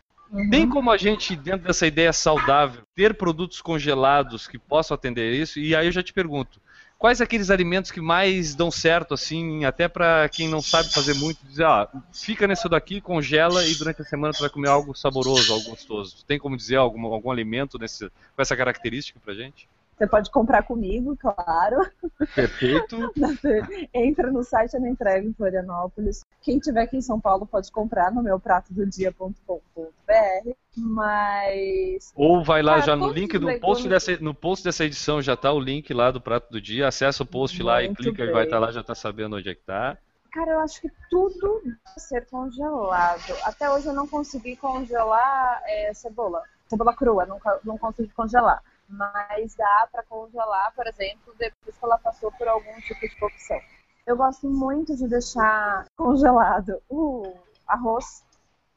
Speaker 1: Tem como a gente, dentro dessa ideia saudável, ter produtos congelados que possam atender isso? E aí eu já te pergunto, quais aqueles alimentos que mais dão certo, assim, até para quem não sabe fazer muito, dizer, ah, fica nesse daqui, congela e durante a semana tu vai comer algo saboroso, algo gostoso. Tem como dizer algum, algum alimento nesse, com essa característica pra gente?
Speaker 3: Você pode comprar comigo, claro.
Speaker 1: Perfeito.
Speaker 3: Entra no site, eu não entrego em Florianópolis. Quem tiver aqui em São Paulo pode comprar no meu pratododia.com.br. Mas
Speaker 1: Ou vai lá
Speaker 3: Ah,
Speaker 1: já no link do post dessa, no post dessa edição já tá o link lá do prato do dia, acessa o post lá e
Speaker 3: Muito
Speaker 1: clica e
Speaker 3: bem.
Speaker 1: vai estar lá, já tá sabendo onde é que tá.
Speaker 3: Cara, eu acho que tudo deve ser congelado. Até hoje eu não consegui congelar é, cebola. Cebola crua, não, não consegui congelar. Mas dá pra congelar, por exemplo, depois que ela passou por algum tipo de cocção. Eu gosto muito de deixar congelado o arroz.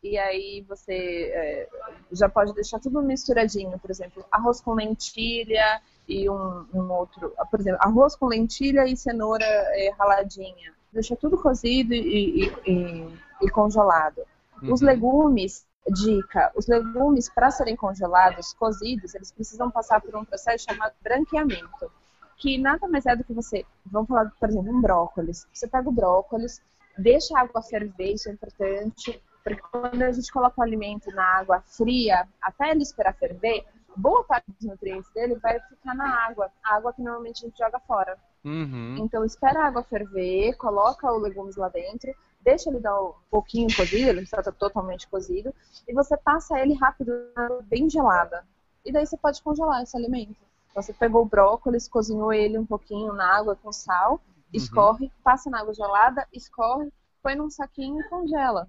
Speaker 3: E aí você é, já pode deixar tudo misturadinho. Por exemplo, arroz com lentilha e um, um outro. Por exemplo, arroz com lentilha e cenoura é, raladinha deixa tudo cozido e, e- e- e congelado. Os
Speaker 1: Uhum.
Speaker 3: legumes, dica, os legumes para serem congelados, cozidos, eles precisam passar por um processo chamado branqueamento, que nada mais é do que você, vamos falar, por exemplo, um brócolis. Você pega o brócolis, deixa a água ferver, isso é importante, porque quando a gente coloca o alimento na água fria, até ele esperar ferver, boa parte dos nutrientes dele vai ficar na água, a água que normalmente a gente joga fora.
Speaker 1: Uhum.
Speaker 3: Então espera a água ferver, coloca os legumes lá dentro, deixa ele dar um pouquinho cozido, ele está totalmente cozido, e você passa ele rápido na água bem gelada. E daí você pode congelar esse alimento. Você pegou o brócolis, cozinhou ele um pouquinho na água com sal, escorre, passa na água gelada, escorre, põe num saquinho e congela.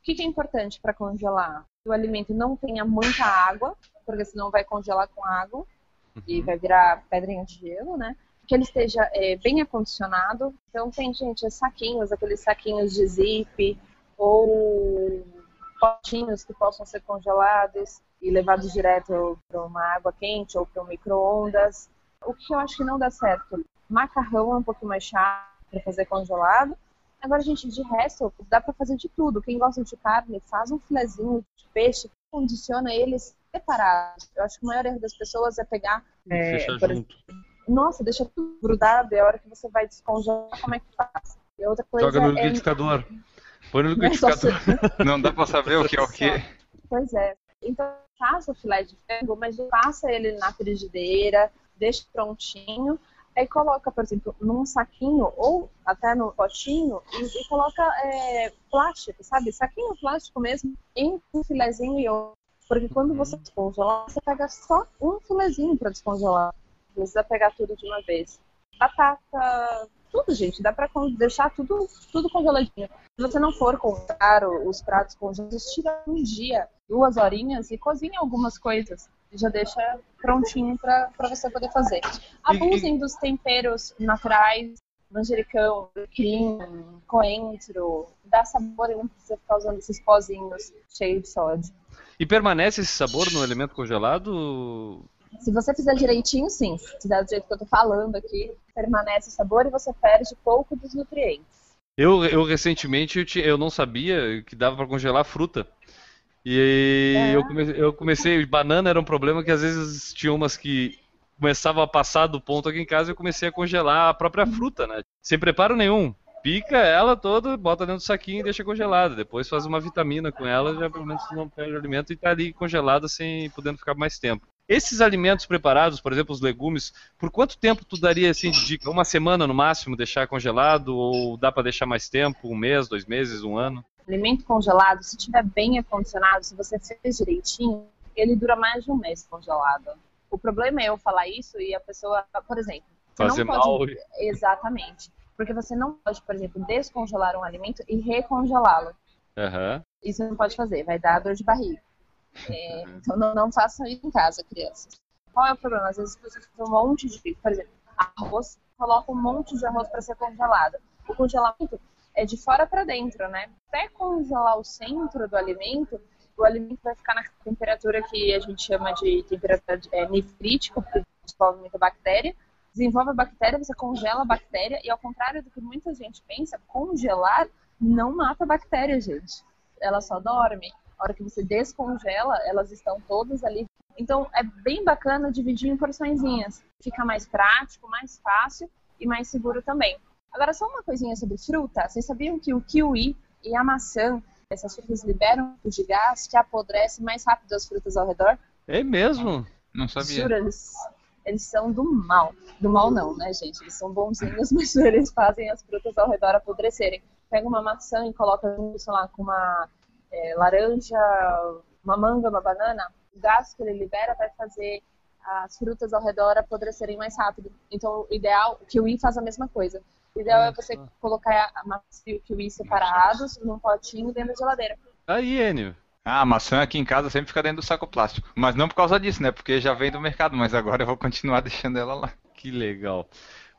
Speaker 3: O que, que é importante para congelar? Que o alimento não tenha muita água, porque senão vai congelar com água e vai virar pedrinha de gelo, né? Que ele esteja é, bem acondicionado. Então tem, gente, saquinhos, aqueles saquinhos de zip ou potinhos que possam ser congelados e levados direto para uma água quente ou para um micro-ondas. O que eu acho que não dá certo? Macarrão é um pouquinho mais chato para fazer congelado. Agora, gente, de resto, dá para fazer de tudo. Quem gosta de carne, faz um filezinho de peixe, condiciona eles separados. Eu acho que o maior erro das pessoas é pegar. é,
Speaker 1: Fechar junto.
Speaker 3: Nossa, deixa tudo grudado, e a hora que você vai descongelar, como é que faz? E outra coisa
Speaker 1: Joga no
Speaker 3: é...
Speaker 1: liquidificador. Põe no
Speaker 3: é
Speaker 1: liquidificador.
Speaker 2: Não dá pra saber o que é o que.
Speaker 3: Pois é. Então, faça o filé de frango, mas passa ele na frigideira, deixa prontinho, aí coloca, por exemplo, num saquinho ou até no potinho e, e coloca é, plástico, sabe? Saquinho plástico mesmo, em um filezinho e outro. Porque quando você descongelar, você pega só um filezinho para descongelar. Não precisa pegar tudo de uma vez. Batata, tudo, gente. Dá pra deixar tudo, tudo congeladinho. Se você não for comprar os pratos congelados, tira um dia, duas horinhas e cozinha algumas coisas. E já deixa prontinho pra pra você poder fazer. Abusem dos temperos naturais. manjericão, alecrim, coentro, dá sabor e não precisa ficar usando esses pozinhos cheios de sódio.
Speaker 1: E permanece esse sabor no alimento congelado?
Speaker 3: Se você fizer direitinho, sim. Se fizer do jeito que eu tô falando aqui, permanece o sabor e você perde pouco dos nutrientes.
Speaker 1: Eu, eu recentemente eu, tinha- eu não sabia que dava para congelar fruta. E
Speaker 3: É.
Speaker 1: eu, come- eu comecei. Banana era um problema que às vezes tinha umas que começavam a passar do ponto aqui em casa e eu comecei a congelar a própria fruta, né? Sem preparo nenhum. Pica ela toda, bota dentro do saquinho e deixa congelada. Depois faz uma vitamina com ela, já pelo menos não perde o alimento e tá ali congelada sem podendo ficar mais tempo. Esses alimentos preparados, por exemplo, os legumes, por quanto tempo tu daria assim de dica? Uma semana no máximo deixar congelado ou dá para deixar mais tempo, um mês, dois meses, um ano?
Speaker 3: Alimento congelado, se tiver bem acondicionado, se você fez direitinho, ele dura mais de um mês congelado. O problema é eu falar isso e a pessoa, por exemplo,
Speaker 1: Fazer
Speaker 3: não pode
Speaker 1: mal.
Speaker 3: exatamente, porque você não pode, por exemplo, descongelar um alimento e recongelá-lo.
Speaker 1: Aham.
Speaker 3: Isso não pode fazer, vai dar dor de barriga. É, então não, não façam isso em casa, crianças. Qual é o problema? Às vezes você faz um monte de, por exemplo, arroz, coloca um monte de arroz para ser congelado. O congelamento é de fora para dentro, né? Até congelar o centro do alimento, o alimento vai ficar na temperatura que a gente chama de temperatura de- é, nefrítica, porque desenvolve muita bactéria. Desenvolve a bactéria, você congela a bactéria, e ao contrário do que muita gente pensa, congelar não mata a bactéria, gente. Ela só dorme. A hora que você descongela, elas estão todas ali. Então, é bem bacana dividir em porçõezinhas. Fica mais prático, mais fácil e mais seguro também. Agora, só uma coisinha sobre fruta. Vocês sabiam que o kiwi e a maçã, essas frutas liberam um de gás que apodrece mais rápido as frutas ao redor?
Speaker 1: É mesmo?
Speaker 2: Não sabia.
Speaker 3: Juro, eles, eles são do mal. Do mal não, né, gente? Eles são bonzinhos, mas eles fazem as frutas ao redor apodrecerem. Pega uma maçã e coloca, sei lá, com uma é, laranja, uma manga, uma banana, o gás que ele libera vai fazer as frutas ao redor apodrecerem mais rápido. Então, o ideal, o kiwi faz a mesma coisa. O ideal é você colocar a maçã e o kiwi separados num potinho dentro da geladeira.
Speaker 1: Aí, Enio.
Speaker 2: Ah, a maçã aqui em casa sempre fica dentro do saco plástico. Mas não por causa disso, né? Porque já vem do mercado, mas agora eu vou continuar deixando ela lá.
Speaker 1: Que legal.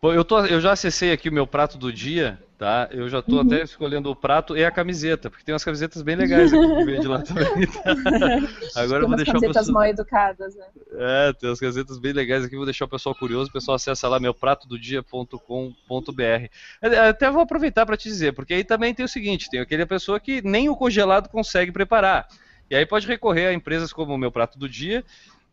Speaker 1: Bom, eu, tô, eu já acessei aqui o meu prato do dia, tá? Eu já tô até escolhendo o prato e a camiseta, porque tem umas camisetas bem legais aqui que vende lá também. tá? Agora eu vou deixar o
Speaker 3: camisetas
Speaker 1: pessoal...
Speaker 3: mal educadas, né?
Speaker 1: É, tem umas camisetas bem legais aqui, vou deixar o pessoal curioso, o pessoal acessa lá meupratododia.com.br. É, Até vou aproveitar para te dizer, porque aí também tem o seguinte, tem aquele pessoa que nem o congelado consegue preparar. E aí pode recorrer a empresas como o Meu Prato do Dia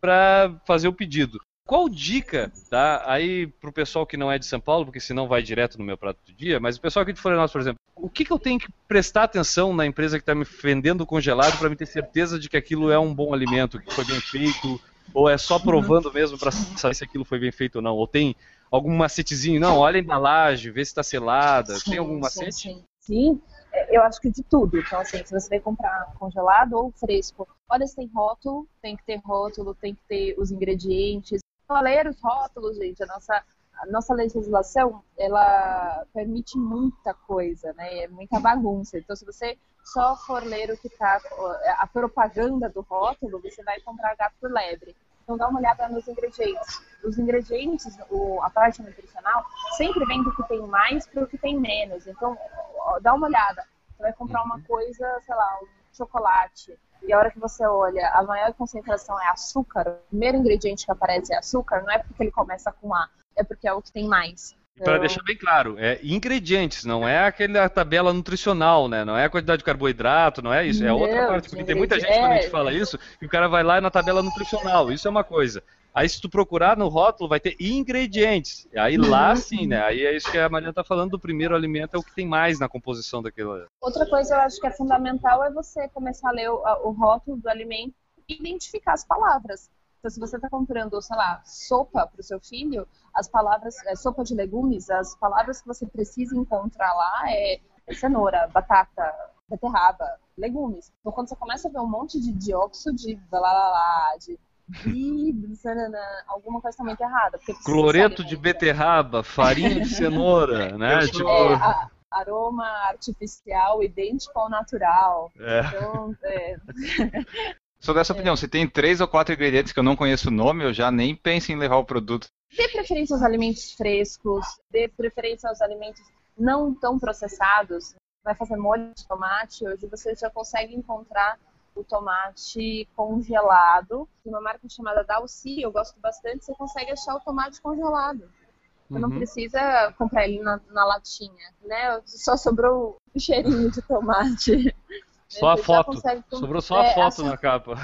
Speaker 1: para fazer o pedido. Qual dica, tá? Aí pro pessoal que não é de São Paulo, porque senão vai direto no meu prato do dia, mas o pessoal aqui de Florianópolis, por exemplo, o que, que eu tenho que prestar atenção na empresa que está me vendendo congelado para me ter certeza de que aquilo é um bom alimento, que foi bem feito, ou é só provando mesmo para saber se aquilo foi bem feito ou não? Ou tem algum macetezinho? Não, olha a embalagem, vê se está selada. tem algum
Speaker 3: Sim,
Speaker 1: macete?
Speaker 3: Sim, sim. Sim, é, eu acho que de tudo. Então, assim, se você vai comprar congelado ou fresco, olha se tem rótulo, tem que ter rótulo, tem que ter os ingredientes. Ler os rótulos, gente, a nossa, a nossa legislação, ela permite muita coisa, né? É muita bagunça. Então, se você só for ler o que tá, a propaganda do rótulo, você vai comprar gato por lebre. Então dá uma olhada nos ingredientes. Os ingredientes, o- a parte nutricional, sempre vem do que tem mais para o que tem menos. Então dá uma olhada. Você vai comprar uma coisa, sei lá, um chocolate. E a hora que você olha, a maior concentração é açúcar. O primeiro ingrediente que aparece é açúcar. Não é porque ele começa com A, é porque é o que tem mais.
Speaker 1: Para
Speaker 3: Então,
Speaker 1: deixar bem claro, é ingredientes, não é aquela tabela nutricional, né? Não é a quantidade de carboidrato, não é isso. É outra
Speaker 3: Não,
Speaker 1: parte. Porque tem muita gente quando a gente
Speaker 3: é.
Speaker 1: fala isso, que o cara vai lá na tabela nutricional. Isso é uma coisa. Aí se tu procurar no rótulo, vai ter ingredientes. Aí lá sim, né? Aí é isso que a Mariana tá falando do primeiro alimento, é o que tem mais na composição daquela.
Speaker 3: Outra coisa eu acho que é fundamental é você começar a ler o, o rótulo do alimento e identificar as palavras. Então, se você está comprando, sei lá, sopa para o seu filho, as palavras, é, sopa de legumes, as palavras que você precisa encontrar lá é, é cenoura, batata, beterraba, legumes. Então, quando você começa a ver um monte de dióxido de blá blá blá, de alguma coisa está muito errada.
Speaker 1: Cloreto de
Speaker 3: alimentar.
Speaker 1: beterraba, farinha de cenoura, né? Tipo,
Speaker 3: É, a- aroma artificial idêntico ao natural.
Speaker 1: é.
Speaker 3: Então, é,
Speaker 2: Sou dessa opinião, se tem três ou quatro ingredientes que eu não conheço o nome, eu já nem penso em levar o produto.
Speaker 3: dê preferência aos alimentos frescos, dê preferência aos alimentos não tão processados. Vai fazer molho de tomate, hoje você já consegue encontrar o tomate congelado. Tem uma marca chamada Dalci, eu gosto bastante, você consegue achar o tomate congelado. Você não
Speaker 1: Uhum.
Speaker 3: precisa comprar ele na, na latinha, né? Só sobrou o cheirinho de tomate.
Speaker 1: Só a foto.
Speaker 3: consegue
Speaker 1: Sobrou só a
Speaker 3: É,
Speaker 1: foto
Speaker 3: a-
Speaker 1: na capa.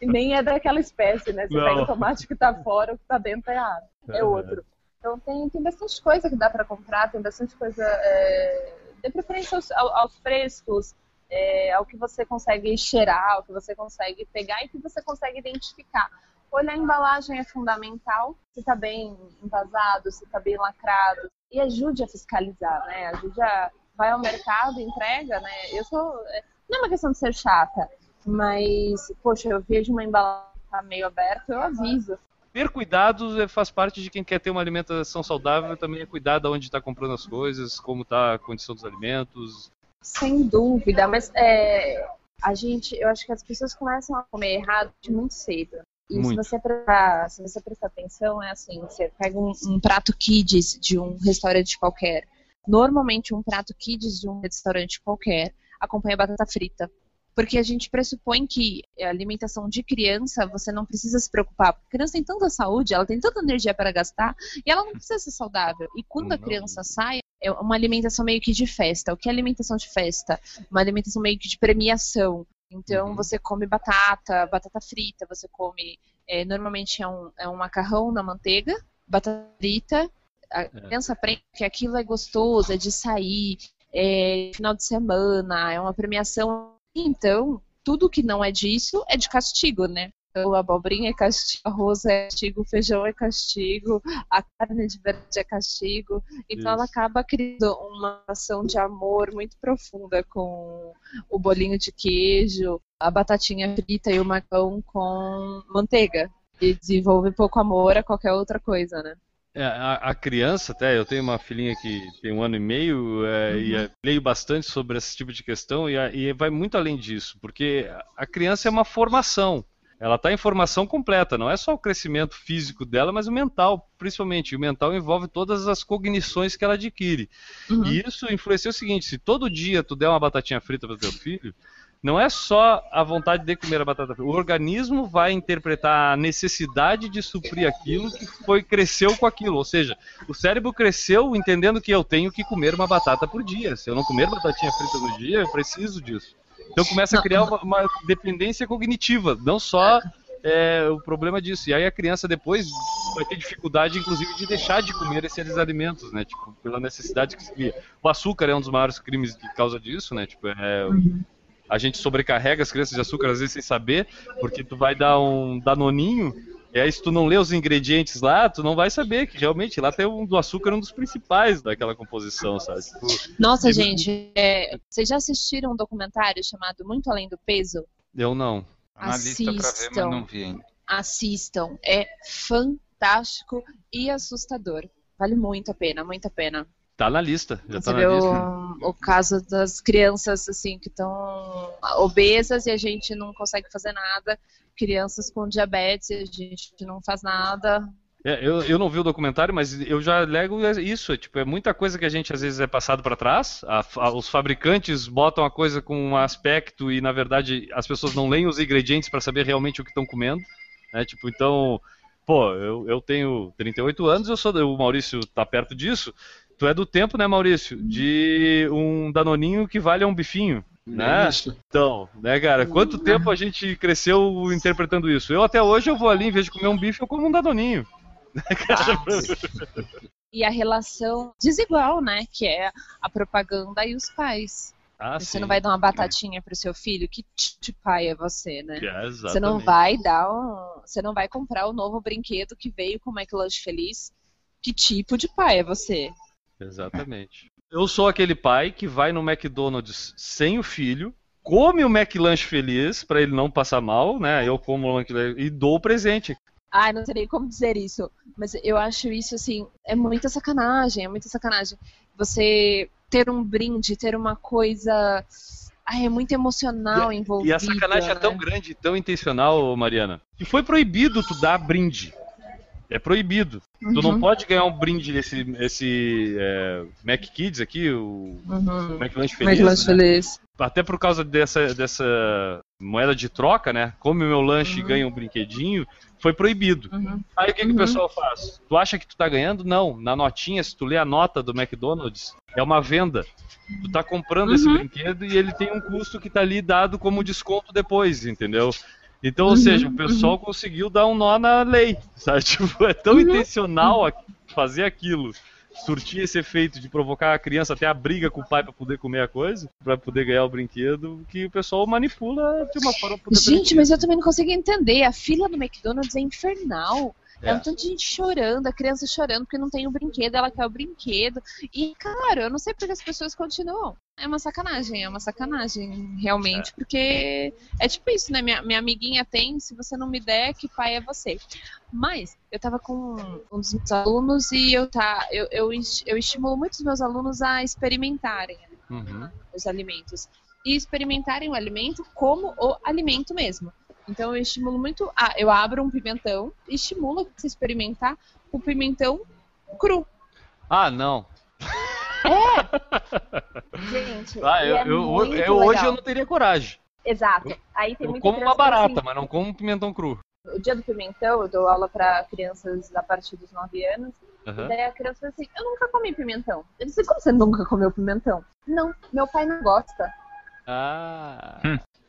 Speaker 3: E nem é daquela espécie, né? Você
Speaker 1: Não.
Speaker 3: pega o tomate que tá fora, o que tá dentro é, é
Speaker 1: Uhum.
Speaker 3: outro. Então tem, tem bastante coisa que dá para comprar, tem bastante coisa. É, dê preferência aos, ao- aos frescos, é, ao que você consegue cheirar, ao que você consegue pegar e que você consegue identificar. Olhar a embalagem é fundamental, se está bem envasado, se está bem lacrado. E ajude a fiscalizar, né? Ajude a. Vai ao mercado, entrega, né? Eu sou. é, Não é uma questão de ser chata, mas, poxa, eu vejo uma embalagem tá meio aberta, eu aviso.
Speaker 1: Ter cuidado é- faz parte de quem quer ter uma alimentação saudável, também é cuidar de onde está comprando as coisas, como está a condição dos alimentos.
Speaker 3: Sem dúvida, mas é, a gente, eu acho que as pessoas começam a comer errado de muito cedo. E se
Speaker 1: Muito.
Speaker 3: você, prestar, se você prestar atenção, é assim, você pega um, um prato kids de um restaurante qualquer. Normalmente um prato kids de um restaurante qualquer acompanha batata frita. Porque a gente pressupõe que a alimentação de criança, você não precisa se preocupar. Porque a criança tem tanta saúde, ela tem tanta energia para gastar, e ela não precisa ser saudável. E quando a
Speaker 1: Não.
Speaker 3: criança sai, é uma alimentação meio que de festa. O que é alimentação de festa? Uma alimentação meio que de premiação. Então
Speaker 1: Uhum.
Speaker 3: você come batata, batata frita, você come. é, normalmente é um, é um macarrão na manteiga, batata frita. A criança aprende que aquilo é gostoso, é de sair, é final de semana, é uma premiação. Então, tudo que não é disso é de castigo, né? Então, abobrinha é castigo, arroz é castigo, feijão é castigo, a carne de verdade é castigo. Então, ela
Speaker 1: Isso.
Speaker 3: acaba criando uma ação de amor muito profunda com o bolinho de queijo, a batatinha frita e o macarrão com manteiga. E desenvolve pouco amor a qualquer outra coisa, né?
Speaker 1: É, a, a criança, até, eu tenho uma filhinha que tem um ano e meio é, e é, leio bastante sobre esse tipo de questão e, e vai muito além disso, porque a criança é uma formação. Ela está em formação completa, não é só o crescimento físico dela, mas o mental, principalmente. E o mental envolve todas as cognições que ela adquire.
Speaker 3: Uhum.
Speaker 1: E isso influencia o seguinte: se todo dia tu der uma batatinha frita para teu filho, não é só a vontade de comer a batata frita. O organismo vai interpretar a necessidade de suprir aquilo que foi cresceu com aquilo. Ou seja, o cérebro cresceu entendendo que eu tenho que comer uma batata por dia. Se eu não comer batatinha frita no dia, eu preciso disso. Então começa a criar uma, uma dependência cognitiva, não só é, o problema disso. E aí a criança depois vai ter dificuldade, inclusive, de deixar de comer esses alimentos, né? Tipo, pela necessidade que se cria. O açúcar é um dos maiores crimes de causa disso, né? Tipo, é, a gente sobrecarrega as crianças de açúcar às vezes sem saber, porque tu vai dar um danoninho, e aí se tu não lê os ingredientes lá, tu não vai saber que realmente lá tem um do açúcar um dos principais daquela composição, sabe? Tipo,
Speaker 3: Nossa,
Speaker 1: Ele-
Speaker 3: gente, é, vocês já assistiram um documentário chamado Muito Além do Peso?
Speaker 1: eu não.
Speaker 2: Tá na lista pra ver,
Speaker 3: Assistam.
Speaker 2: mas não vi ainda.
Speaker 3: Assistam, é fantástico e assustador. Vale muito a pena, muito a pena.
Speaker 1: Tá na lista, já
Speaker 3: Você
Speaker 1: tá na lista.
Speaker 3: o, o caso das crianças assim que estão obesas e a gente não consegue fazer nada, crianças com diabetes e a gente não faz nada.
Speaker 1: É, eu, eu não vi o documentário, mas eu já lego isso. É, tipo, é muita coisa que a gente às vezes é passado para trás. A- a- os fabricantes botam a coisa com um aspecto e na verdade as pessoas não leem os ingredientes para saber realmente o que estão comendo. Né? Tipo, então, pô, eu, eu tenho 38 anos, eu sou o Maurício tá perto disso. Tu é do tempo, né, Maurício? De um danoninho que vale um bifinho. Né?
Speaker 4: Isso.
Speaker 1: Então, né, cara? Quanto tempo a gente cresceu interpretando isso? Eu até hoje eu vou ali, em vez de comer um bife, eu como um danoninho.
Speaker 3: E a relação desigual, né? Que é a propaganda e os pais.
Speaker 1: Ah,
Speaker 3: você
Speaker 1: sim.
Speaker 3: não vai dar uma batatinha pro seu filho? Que tipo de pai é você, né?
Speaker 1: É,
Speaker 3: Você não vai dar um, você não vai comprar o novo brinquedo que veio com o McLanche Feliz. Que tipo de pai é você?
Speaker 1: Exatamente. Eu sou aquele pai que vai no McDonald's sem o filho, come o McLanche feliz pra ele não passar mal, né? Eu como o McLanche e dou o presente.
Speaker 3: Ai, não sei nem como dizer isso, mas eu acho isso assim, é muita sacanagem, é muita sacanagem. Você ter um brinde, ter uma coisa, ai, é muito emocional envolvida.
Speaker 1: E a sacanagem é tão
Speaker 3: né?
Speaker 1: grande, tão intencional, Mariana, que foi proibido tu dar brinde. É proibido. Tu não pode ganhar um brinde desse esse, é, Mac Kids aqui, o
Speaker 3: Uhum.
Speaker 1: McLanche Feliz.
Speaker 3: McLanche
Speaker 1: né?
Speaker 3: feliz.
Speaker 1: Até por causa dessa, dessa moeda de troca, né? Come o meu lanche e ganha um brinquedinho, foi proibido.
Speaker 3: Uhum.
Speaker 1: Aí o que, que
Speaker 3: Uhum.
Speaker 1: o pessoal faz? Tu acha que tu tá ganhando? Não. Na notinha, se tu lê a nota do McDonald's, é uma venda. Tu tá comprando esse
Speaker 3: Uhum.
Speaker 1: brinquedo e ele tem um custo que tá ali dado como desconto depois, entendeu? Então, ou
Speaker 3: Uhum,
Speaker 1: seja, o pessoal conseguiu dar um nó na lei, sabe? Tipo, é tão
Speaker 3: Uhum.
Speaker 1: intencional fazer aquilo, surtir esse efeito de provocar a criança até a briga com o pai pra poder comer a coisa, pra poder ganhar o brinquedo, que o pessoal manipula de uma forma
Speaker 3: Gente, mas eu também não consigo entender. A fila do McDonald's é infernal. É.
Speaker 1: É.
Speaker 3: um tanto de gente chorando, a criança chorando porque não tem o brinquedo, ela quer o brinquedo. E, cara, eu não sei porque as pessoas continuam. É uma sacanagem, é uma sacanagem, realmente, porque é tipo isso, né? Minha, minha amiguinha tem, se você não me der, que pai é você. Mas eu tava com um dos meus alunos e eu, tá, eu, eu, eu estimulo muito os meus alunos a experimentarem
Speaker 1: Uhum.
Speaker 3: os alimentos e experimentarem o alimento como o alimento mesmo. Então eu estimulo muito, ah, eu abro um pimentão e estimulo você experimentar o pimentão cru.
Speaker 1: Ah, não.
Speaker 3: Gente,
Speaker 1: Ah, eu,
Speaker 3: é
Speaker 1: eu-
Speaker 3: muito
Speaker 1: eu- hoje
Speaker 3: legal.
Speaker 1: eu não teria coragem.
Speaker 3: Exato. Aí tem
Speaker 1: Eu como uma barata,
Speaker 3: assim,
Speaker 1: mas não como um pimentão cru.
Speaker 3: o dia do pimentão, eu dou aula para crianças a partir dos 9 anos.
Speaker 1: Aham.
Speaker 3: Daí a criança fala assim: Eu nunca comi pimentão. Eu disse: Como você nunca comeu pimentão? Não, meu pai não gosta.
Speaker 1: Ah.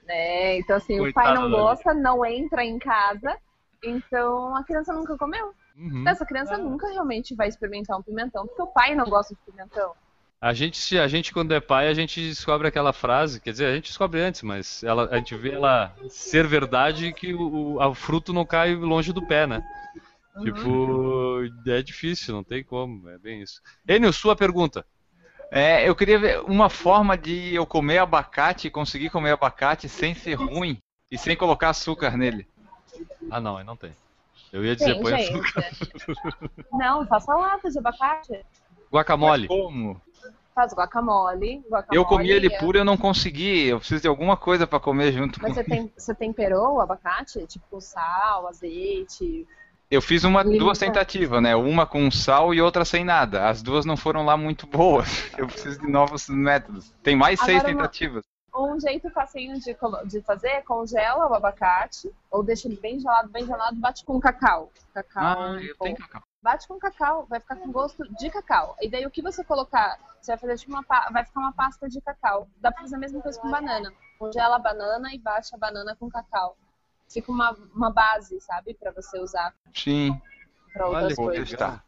Speaker 3: Né? Então, assim, o pai não gosta, não entra em casa, então a criança nunca comeu.
Speaker 1: Uhum.
Speaker 3: Essa criança nunca realmente vai experimentar um pimentão, porque o pai não gosta de pimentão.
Speaker 1: A gente, a gente quando é pai, a gente descobre aquela frase, quer dizer, a gente descobre antes, mas ela, a gente vê ela ser verdade que o, o fruto não cai longe do pé, né?
Speaker 3: Uhum.
Speaker 1: Tipo, é difícil, não tem como, é bem isso. Enio, sua pergunta.
Speaker 2: É, eu queria ver uma forma de eu comer abacate, conseguir comer abacate sem ser ruim e sem colocar açúcar nele.
Speaker 1: Ah, não, aí não tem. Eu ia dizer,
Speaker 3: Tem,
Speaker 1: põe
Speaker 3: gente.
Speaker 1: açúcar.
Speaker 3: Não, faça lata de abacate.
Speaker 1: Guacamole.
Speaker 2: Como?
Speaker 3: Faz guacamole. guacamole
Speaker 2: Eu comi ele
Speaker 3: é-
Speaker 2: puro, eu não consegui. Eu preciso de alguma coisa pra comer junto.
Speaker 3: Mas
Speaker 2: com-
Speaker 3: você, tem, você temperou o abacate? Tipo com sal, azeite?
Speaker 2: Eu fiz uma, duas tentativas, né? Uma com sal e outra sem nada. As duas não foram lá muito boas. Eu preciso de novos métodos. Tem mais seis
Speaker 3: Agora uma-
Speaker 2: tentativas.
Speaker 3: Um jeito facinho de, de fazer é congela o abacate, ou deixa ele bem gelado, bem gelado, bate com cacau. Cacau.
Speaker 2: Ah, eu
Speaker 3: com-
Speaker 2: tenho cacau.
Speaker 3: bate com cacau, vai ficar com gosto de cacau. E daí o que você colocar, você vai fazer tipo uma vai ficar uma pasta de cacau. Dá pra fazer a mesma coisa com banana. Congela a banana e bate a banana com cacau. Fica uma, uma base, sabe, Pra você usar
Speaker 2: Sim.
Speaker 3: pra outras
Speaker 2: Vou
Speaker 3: coisas.
Speaker 2: testar.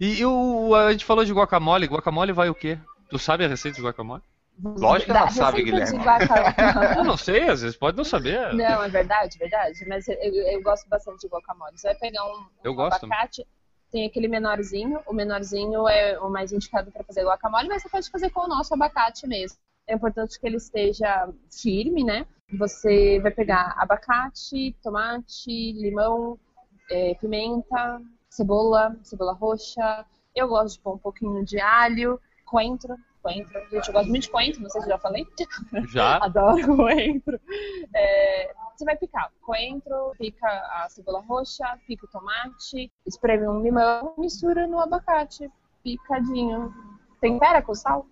Speaker 1: E, e o, a gente falou de guacamole. Guacamole vai o quê? Tu sabe a receita de guacamole?
Speaker 2: Lógico que ela
Speaker 3: Da
Speaker 2: sabe, Guilherme.
Speaker 3: guacamole.
Speaker 1: Eu não sei, às vezes pode não saber.
Speaker 3: Não, é verdade, verdade. Mas eu, eu gosto bastante de guacamole. Você vai pegar um,
Speaker 1: Eu
Speaker 3: um
Speaker 1: gosto
Speaker 3: abacate, tem aquele menorzinho. O menorzinho é o mais indicado para fazer guacamole, mas você pode fazer com o nosso abacate mesmo. É importante que ele esteja firme, né? Você vai pegar abacate, tomate, limão, eh, pimenta, cebola, cebola roxa. Eu gosto de pôr um pouquinho de alho, coentro. Coentro. Gente, eu gosto muito de coentro, não sei se já falei.
Speaker 1: Já?
Speaker 3: Adoro coentro. É, você vai picar coentro, pica a cebola roxa, pica o tomate, espreme um limão, mistura no abacate, picadinho. Tempera com sal,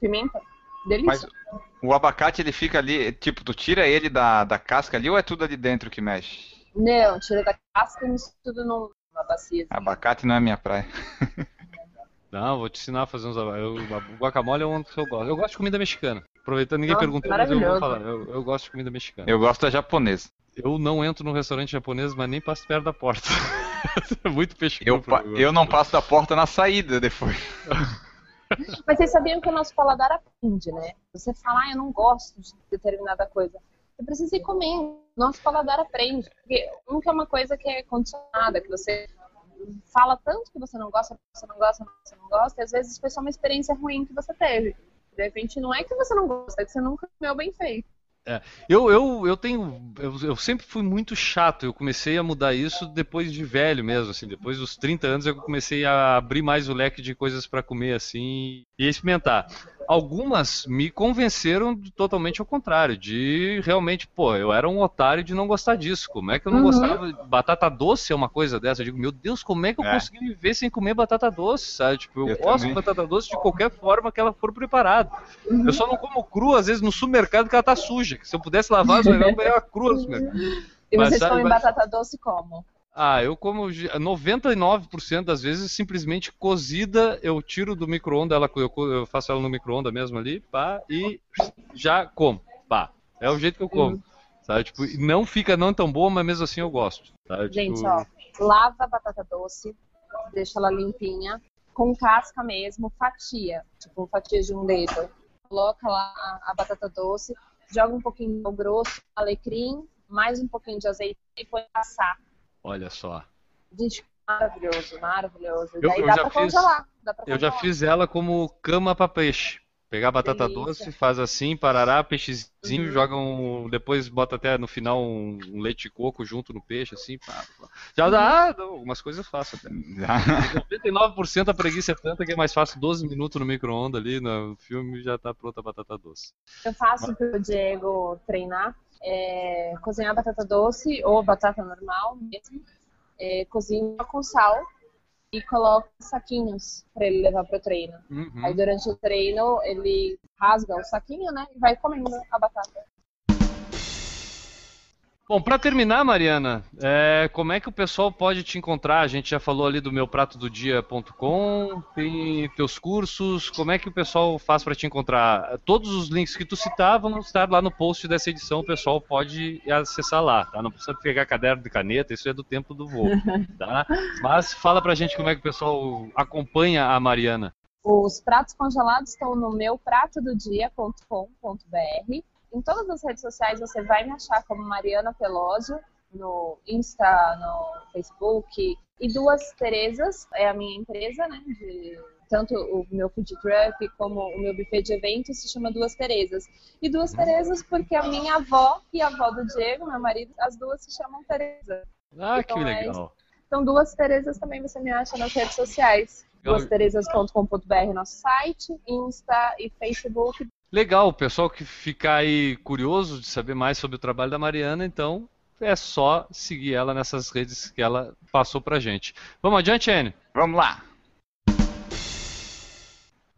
Speaker 3: pimenta. Delícia.
Speaker 2: Mas o abacate ele fica ali, tipo, tu tira ele da, da casca ali ou é tudo ali dentro que mexe?
Speaker 3: Não, tira da casca e mistura numa bacia.
Speaker 2: Abacate não é minha praia.
Speaker 1: Não, vou te ensinar a fazer uns. O guacamole é um que eu gosto. Eu gosto de comida mexicana. Aproveitando, ninguém
Speaker 3: Nossa,
Speaker 1: perguntou, mas eu vou
Speaker 3: maravilhoso.
Speaker 1: falar. Eu, eu gosto de comida mexicana.
Speaker 2: Eu gosto da japonesa.
Speaker 1: Eu não entro num restaurante japonês, mas nem passo perto da porta. é muito peixe
Speaker 2: Eu, eu não passo da porta na saída depois.
Speaker 3: Mas vocês sabiam que o nosso paladar aprende, né? Você fala, ah, eu não gosto de determinada coisa. Você precisa ir comer. Nosso paladar aprende. Porque nunca é uma coisa que é condicionada, que você fala tanto que você não gosta, você não gosta, você não gosta, e às vezes foi só uma experiência ruim que você teve. De repente, não é que você não gosta, é que você nunca comeu bem feito.
Speaker 1: Eu, eu, eu tenho. Eu, eu sempre fui muito chato. Eu comecei a mudar isso depois de velho mesmo, assim. Depois dos 30 anos eu comecei a abrir mais o leque de coisas pra comer, assim, e experimentar. Algumas me convenceram totalmente ao contrário, de realmente, pô, eu era um otário de não gostar disso. Como é que eu não
Speaker 3: Uhum.
Speaker 1: gostava? Batata doce é uma coisa dessa. Eu digo, meu Deus, como é que eu
Speaker 2: É.
Speaker 1: consegui viver sem comer batata doce, sabe? Tipo, eu,
Speaker 2: Eu
Speaker 1: gosto
Speaker 2: também.
Speaker 1: de batata doce de qualquer forma que ela for preparada. Eu só não como crua, às vezes, no supermercado, que ela tá suja. Que se eu pudesse lavar, eu ia comer ela crua no supermercado.
Speaker 3: E
Speaker 1: Mas
Speaker 3: vocês
Speaker 1: sabe,
Speaker 3: comem batata doce como?
Speaker 1: Ah, eu como ge- 99% das vezes simplesmente cozida, eu tiro do micro-ondas, ela, eu, faço ela no micro-ondas mesmo ali, pá, e já como, pá. É o jeito que eu como. Sabe? Tipo, não fica não tão boa, mas mesmo assim eu gosto. Sabe?
Speaker 3: Gente,
Speaker 1: Tipo,
Speaker 3: ó, lava a batata doce, deixa ela limpinha, com casca mesmo, fatia, tipo fatia de um dedo. Coloca lá a, batata doce, joga um pouquinho de grosso, alecrim, mais um pouquinho de azeite e põe assar.
Speaker 1: Olha só.
Speaker 3: Gente, maravilhoso, maravilhoso.
Speaker 1: Eu-
Speaker 3: Daí
Speaker 1: eu
Speaker 3: dá
Speaker 1: já
Speaker 3: pra
Speaker 1: fiz-
Speaker 3: congelar.
Speaker 1: Eu já fiz ela como cama pra peixe. Pegar batata
Speaker 3: Delícia.
Speaker 1: doce, faz assim, parará, peixezinho,
Speaker 3: Uhum.
Speaker 1: joga um. Depois bota até no final um, um leite de coco junto no peixe, assim. Pá, pá. Já dá, ah, não, algumas coisas eu faço até. 99% a preguiça é tanta que é mais fácil 12 minutos no micro-ondas ali no filme já tá pronta a batata doce.
Speaker 3: Eu faço pro Diego treinar, é, cozinhar batata doce ou batata normal mesmo, é, cozinha com sal e coloca saquinhos para ele levar pro treino.
Speaker 1: Uhum.
Speaker 3: Aí durante o treino ele rasga o saquinho, né, e vai comendo a batata.
Speaker 1: Bom, pra terminar, Mariana, é, como é que o pessoal pode te encontrar? A gente já falou ali do meupratododia.com, tem teus cursos, como é que o pessoal faz pra te encontrar? Todos os links que tu citar vão estar lá no post dessa edição, o pessoal pode acessar lá, tá? Não precisa pegar caderno de caneta, isso é do tempo do voo, tá? Mas fala pra gente como é que o pessoal acompanha a Mariana.
Speaker 3: Os pratos congelados estão no meu pratododia.com.br. Em todas as redes sociais você vai me achar como Mariana Pelósio, no Insta, no Facebook. E Duas Terezas é a minha empresa, né? de- tanto o meu food truck como o meu buffet de eventos se chama Duas Terezas. E Duas Terezas porque a minha avó e a avó do Diego, meu marido, as duas se chamam Tereza.
Speaker 1: Ah, que
Speaker 3: Então é
Speaker 1: legal.
Speaker 3: Então, Duas Terezas também você me acha nas redes sociais. Duasterezas.com.br nosso site, Insta e Facebook.
Speaker 1: Legal, o pessoal que ficar aí curioso de saber mais sobre o trabalho da Mariana, então é só seguir ela nessas redes que ela passou pra gente. Vamos adiante, Anne?
Speaker 2: Vamos lá.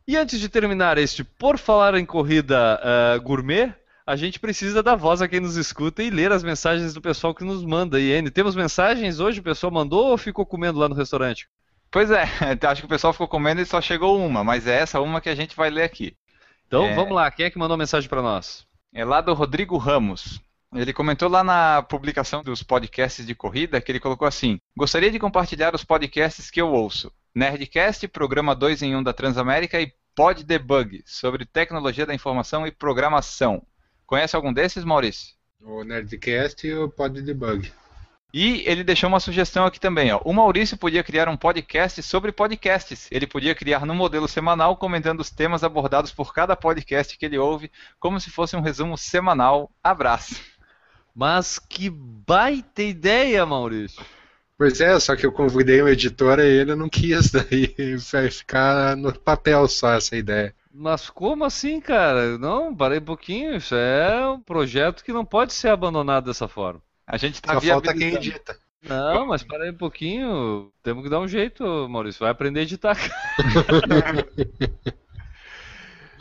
Speaker 1: E antes de terminar este Por Falar em Corrida eh, Gourmet, a gente precisa dar voz a quem nos escuta e ler as mensagens do pessoal que nos manda. E Anne, temos mensagens hoje? O pessoal mandou ou ficou comendo lá no restaurante?
Speaker 2: Pois é, acho que o pessoal ficou comendo e só chegou uma, mas é essa uma que a gente vai ler aqui.
Speaker 1: Então
Speaker 2: É.
Speaker 1: vamos lá, quem é que mandou mensagem pra nós?
Speaker 2: É lá do Rodrigo Ramos. Ele comentou lá na publicação dos podcasts de corrida que ele colocou assim: Gostaria de compartilhar os podcasts que eu ouço. Nerdcast, Programa 2 em 1 da Transamérica e Pod Debug, sobre tecnologia da informação e programação. Conhece algum desses, Maurício?
Speaker 4: O Nerdcast e o Pod Debug.
Speaker 2: E ele deixou uma sugestão aqui também, ó. O Maurício podia criar um podcast sobre podcasts. Ele podia criar no modelo semanal, comentando os temas abordados por cada podcast que ele ouve, como se fosse um resumo semanal. Abraço.
Speaker 1: Mas que baita ideia, Maurício!
Speaker 4: Pois é, só que eu convidei um editor e ele não quis, daí vai ficar no papel só essa ideia.
Speaker 1: Mas como assim, cara? Não, parei um pouquinho. Isso é um projeto que não pode ser abandonado dessa forma.
Speaker 2: A gente tá
Speaker 4: Só falta quem edita.
Speaker 1: Não, mas parei um pouquinho. Temos que dar um jeito, Maurício. Vai aprender a editar.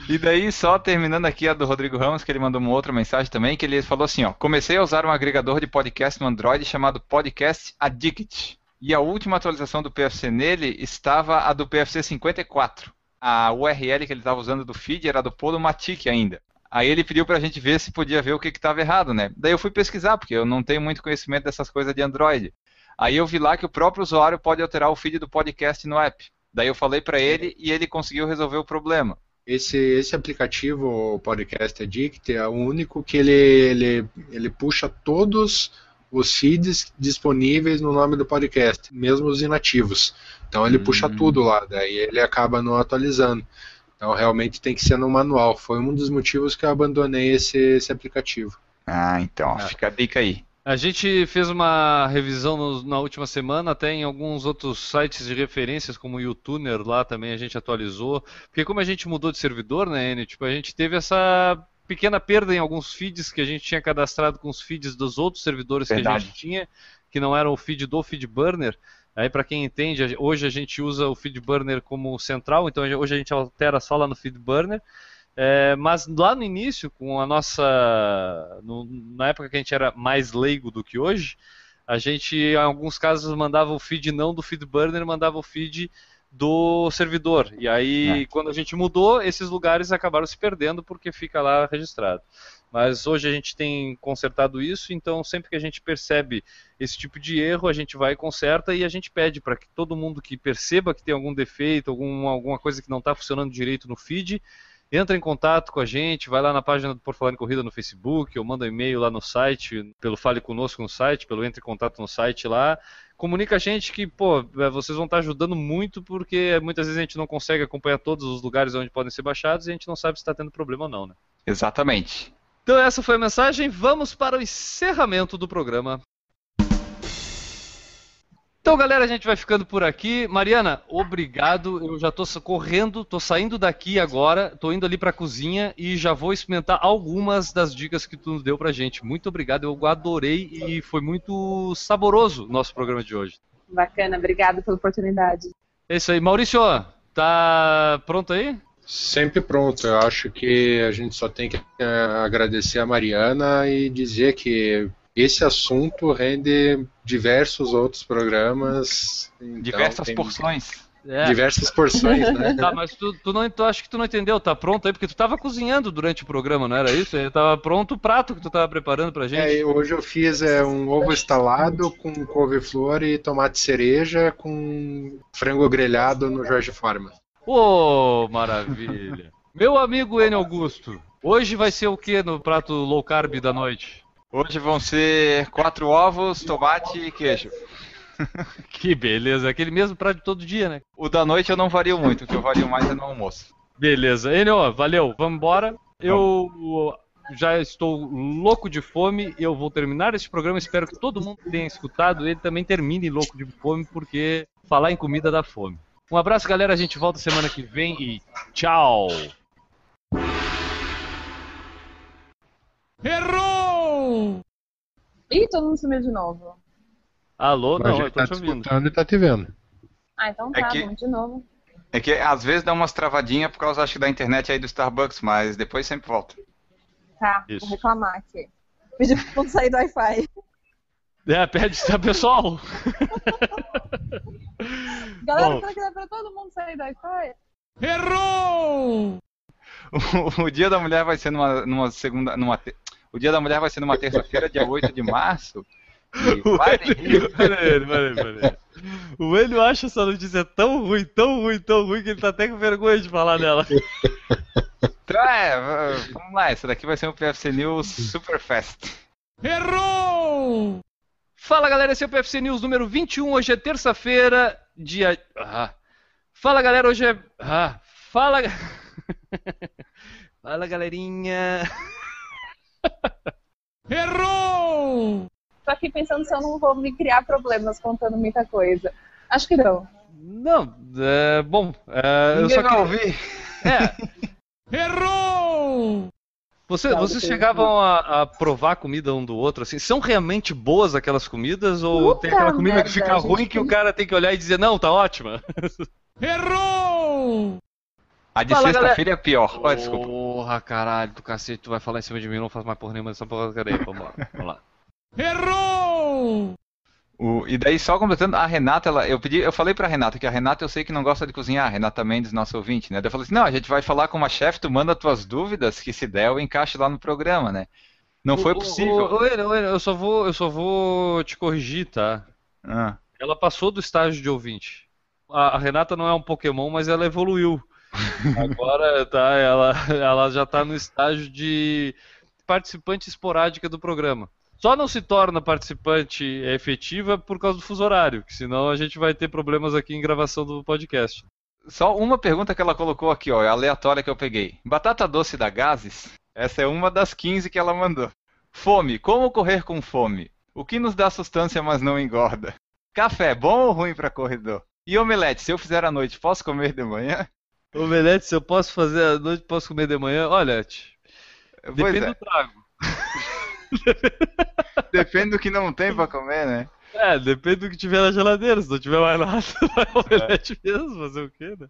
Speaker 2: E daí, só terminando aqui a do Rodrigo Ramos, que ele mandou uma outra mensagem também, que ele falou assim, ó. Comecei a usar um agregador de podcast no Android chamado Podcast Addict. E a última atualização do PFC nele estava a do PFC 54. A URL que ele estava usando do feed era do Podomatic ainda. Aí ele pediu pra gente ver se podia ver o que estava errado, né? Daí eu fui pesquisar, porque eu não tenho muito conhecimento dessas coisas de Android. Aí eu vi lá que o próprio usuário pode alterar o feed do podcast no app. Daí eu falei pra ele e ele conseguiu resolver o problema.
Speaker 4: Esse, esse aplicativo, o Podcast Addict, é o único que ele, ele, ele puxa todos os feeds disponíveis no nome do podcast, mesmo os inativos. Então ele
Speaker 2: Hum.
Speaker 4: puxa tudo lá, daí ele acaba não atualizando. Então realmente tem que ser no manual. Foi um dos motivos que eu abandonei esse, esse aplicativo.
Speaker 2: Ah, então,
Speaker 1: É.
Speaker 2: fica a dica aí.
Speaker 1: A gente fez uma revisão no- na última semana, até em alguns outros sites de referências, como o YouTuner, lá também a gente atualizou. Porque como a gente mudou de servidor, né, Enio, tipo, a gente teve essa pequena perda em alguns feeds que a gente tinha cadastrado com os feeds dos outros servidores que a
Speaker 2: Verdade.
Speaker 1: gente tinha, que não eram o feed do FeedBurner. Aí, para quem entende, hoje a gente usa o FeedBurner como central, então hoje a gente altera só lá no FeedBurner. É, mas lá no início, com a nossa. no- na época que a gente era mais leigo do que hoje, a gente, em alguns casos, mandava o feed não do FeedBurner, mandava o feed do servidor. E aí, quando a gente mudou, esses lugares acabaram se perdendo porque fica lá registrado. Mas hoje a gente tem consertado isso, então sempre que a gente percebe esse tipo de erro, a gente vai e conserta e a gente pede para que todo mundo que perceba que tem algum defeito, algum, alguma coisa que não está funcionando direito no feed, entra em contato com a gente, vai lá na página do Por Falar em Corrida no Facebook, ou manda um e-mail lá no site, pelo Fale Conosco no site, pelo Entre em Contato no site lá. Comunica a gente que, pô, eh, vocês vão estar ajudando muito, porque muitas vezes a gente não consegue acompanhar todos os lugares onde podem ser baixados e a gente não sabe se está tendo problema ou não, né?
Speaker 2: Exatamente.
Speaker 1: Então essa foi a mensagem, vamos para o encerramento do programa. Então, galera, a gente vai ficando por aqui. Mariana, obrigado. Eu já sa- correndo, tô saindo daqui agora, tô indo ali pra cozinha e já vou experimentar algumas das dicas que tu nos deu pra gente. Muito obrigado, eu adorei e foi muito saboroso o nosso programa de hoje.
Speaker 3: Bacana, obrigada pela oportunidade.
Speaker 1: É isso aí. Maurício, tá pronto aí?
Speaker 4: Sempre pronto. Eu acho que a gente só tem que eh, agradecer a Mariana e dizer que esse assunto rende diversos outros programas. então
Speaker 2: Diversas
Speaker 4: tem
Speaker 2: porções.
Speaker 1: É.
Speaker 4: Diversas porções, né?
Speaker 1: Tá, mas tu, tu não, tu acho que tu não entendeu, tá pronto aí, porque tu tava cozinhando durante o programa, não era isso? Aí Tava pronto o prato que tu tava preparando pra gente.
Speaker 4: É, hoje eu fiz é, um ovo estalado com couve-flor e tomate cereja com frango grelhado no Jorge Forma.
Speaker 1: Ô, maravilha. Meu amigo Enio Augusto, hoje vai ser o que no prato low carb da noite?
Speaker 2: Hoje vão ser quatro ovos, tomate e queijo.
Speaker 1: Que beleza, aquele mesmo prato de todo dia, né?
Speaker 2: O da noite eu não vario muito, o que eu vario mais é no almoço.
Speaker 1: Beleza. Enio, valeu, vamos embora. Eu já estou louco de fome, eu vou terminar este programa, espero que todo mundo tenha escutado ele também termine louco de fome, porque falar em comida dá fome. Um abraço, galera, a gente volta semana que vem e tchau!
Speaker 5: Errou!
Speaker 3: Ih, todo mundo sumiu de novo.
Speaker 1: Alô?
Speaker 4: Mas
Speaker 1: Não, eu tô
Speaker 4: tá
Speaker 1: te ouvindo.
Speaker 4: e tá te vendo.
Speaker 3: Ah, então
Speaker 2: É
Speaker 3: tá,
Speaker 2: que-
Speaker 3: vamos de novo.
Speaker 2: É que às vezes dá umas travadinhas por causa, acho que, da internet aí do Starbucks, mas depois sempre volta.
Speaker 3: Tá,
Speaker 1: Isso.
Speaker 3: vou reclamar aqui. Pedir pra todo mundo sair do Wi-Fi.
Speaker 1: É, pede, tá, pessoal?
Speaker 3: Galera,
Speaker 1: Bom.
Speaker 3: será que dá pra todo mundo sair do Wi-Fi?
Speaker 5: Errou!
Speaker 2: O, o Dia da Mulher vai ser numa, numa segunda. Numa te- O Dia da Mulher vai ser numa terça-feira, dia 8 de março.
Speaker 1: Peraí, peraí, peraí. O Enio acha essa notícia tão ruim, tão ruim, tão ruim, que ele tá até com vergonha de falar dela.
Speaker 2: Então, é, vamos lá, essa daqui vai ser um PFC News Super Fast.
Speaker 5: Errou!
Speaker 1: Fala galera, esse é o PFC News número 21. Hoje é terça-feira, dia. Ah. Fala galera, hoje é. Ah. Fala. Fala galerinha.
Speaker 5: Errou!
Speaker 3: Tô aqui pensando se eu não vou me criar problemas contando muita coisa. Acho que não.
Speaker 1: Não, é. Bom, é, eu só
Speaker 2: vai
Speaker 1: que.
Speaker 2: ouvir.
Speaker 1: É,
Speaker 5: Errou!
Speaker 1: Você- vocês chegavam a, a provar a comida um do outro, assim? São realmente boas aquelas comidas? Ou
Speaker 3: Puta
Speaker 1: tem aquela comida
Speaker 3: merda,
Speaker 1: que fica
Speaker 3: a gente
Speaker 1: ruim que o
Speaker 3: tem-
Speaker 1: cara tem que olhar e dizer, não, tá ótima?
Speaker 5: Errou!
Speaker 2: A de sexta-feira é pior. Ó, desculpa.
Speaker 1: Porra, caralho, do cacete, tu vai falar em cima de mim, não faz mais porra nenhuma dessa porra, cadê? Vamos lá, vamos lá.
Speaker 5: Errou!
Speaker 2: O- e daí, só completando, a Renata, ela, eu pedi, eu falei pra Renata que a Renata eu sei que não gosta de cozinhar, a Renata Mendes, nossa ouvinte, né? Daí eu falei assim, não, a gente vai falar com uma chefe, tu manda tuas dúvidas, que se der eu encaixo lá no programa, né? Não foi
Speaker 1: Ô, ô,
Speaker 2: possível.
Speaker 1: Enio, eu só vou, eu só vou te corrigir, tá?
Speaker 2: Ah,
Speaker 1: Ela passou do estágio de ouvinte. A, a Renata não é um Pokémon, mas ela evoluiu. Agora, tá, ela, ela já tá no estágio de participante esporádica do programa. Só não se torna participante efetiva por causa do fuso horário, que senão a gente vai ter problemas aqui em gravação do podcast.
Speaker 2: Só uma pergunta que ela colocou aqui, ó, é aleatória que eu peguei. Batata doce da Gases? Essa é uma das 15 que ela mandou. Fome, como correr com fome? O que nos dá sustância, mas não engorda? Café, bom ou ruim para corredor? E omelete, se eu fizer à noite, posso comer de manhã?
Speaker 1: Omelete, se eu posso fazer à noite, posso comer de manhã? Olha, depende
Speaker 2: é,
Speaker 1: do trago.
Speaker 2: depende do que não tem para comer, né?
Speaker 1: É, depende do que tiver na geladeira. Se não tiver mais nada, vai omelete mesmo, fazer o quê, né?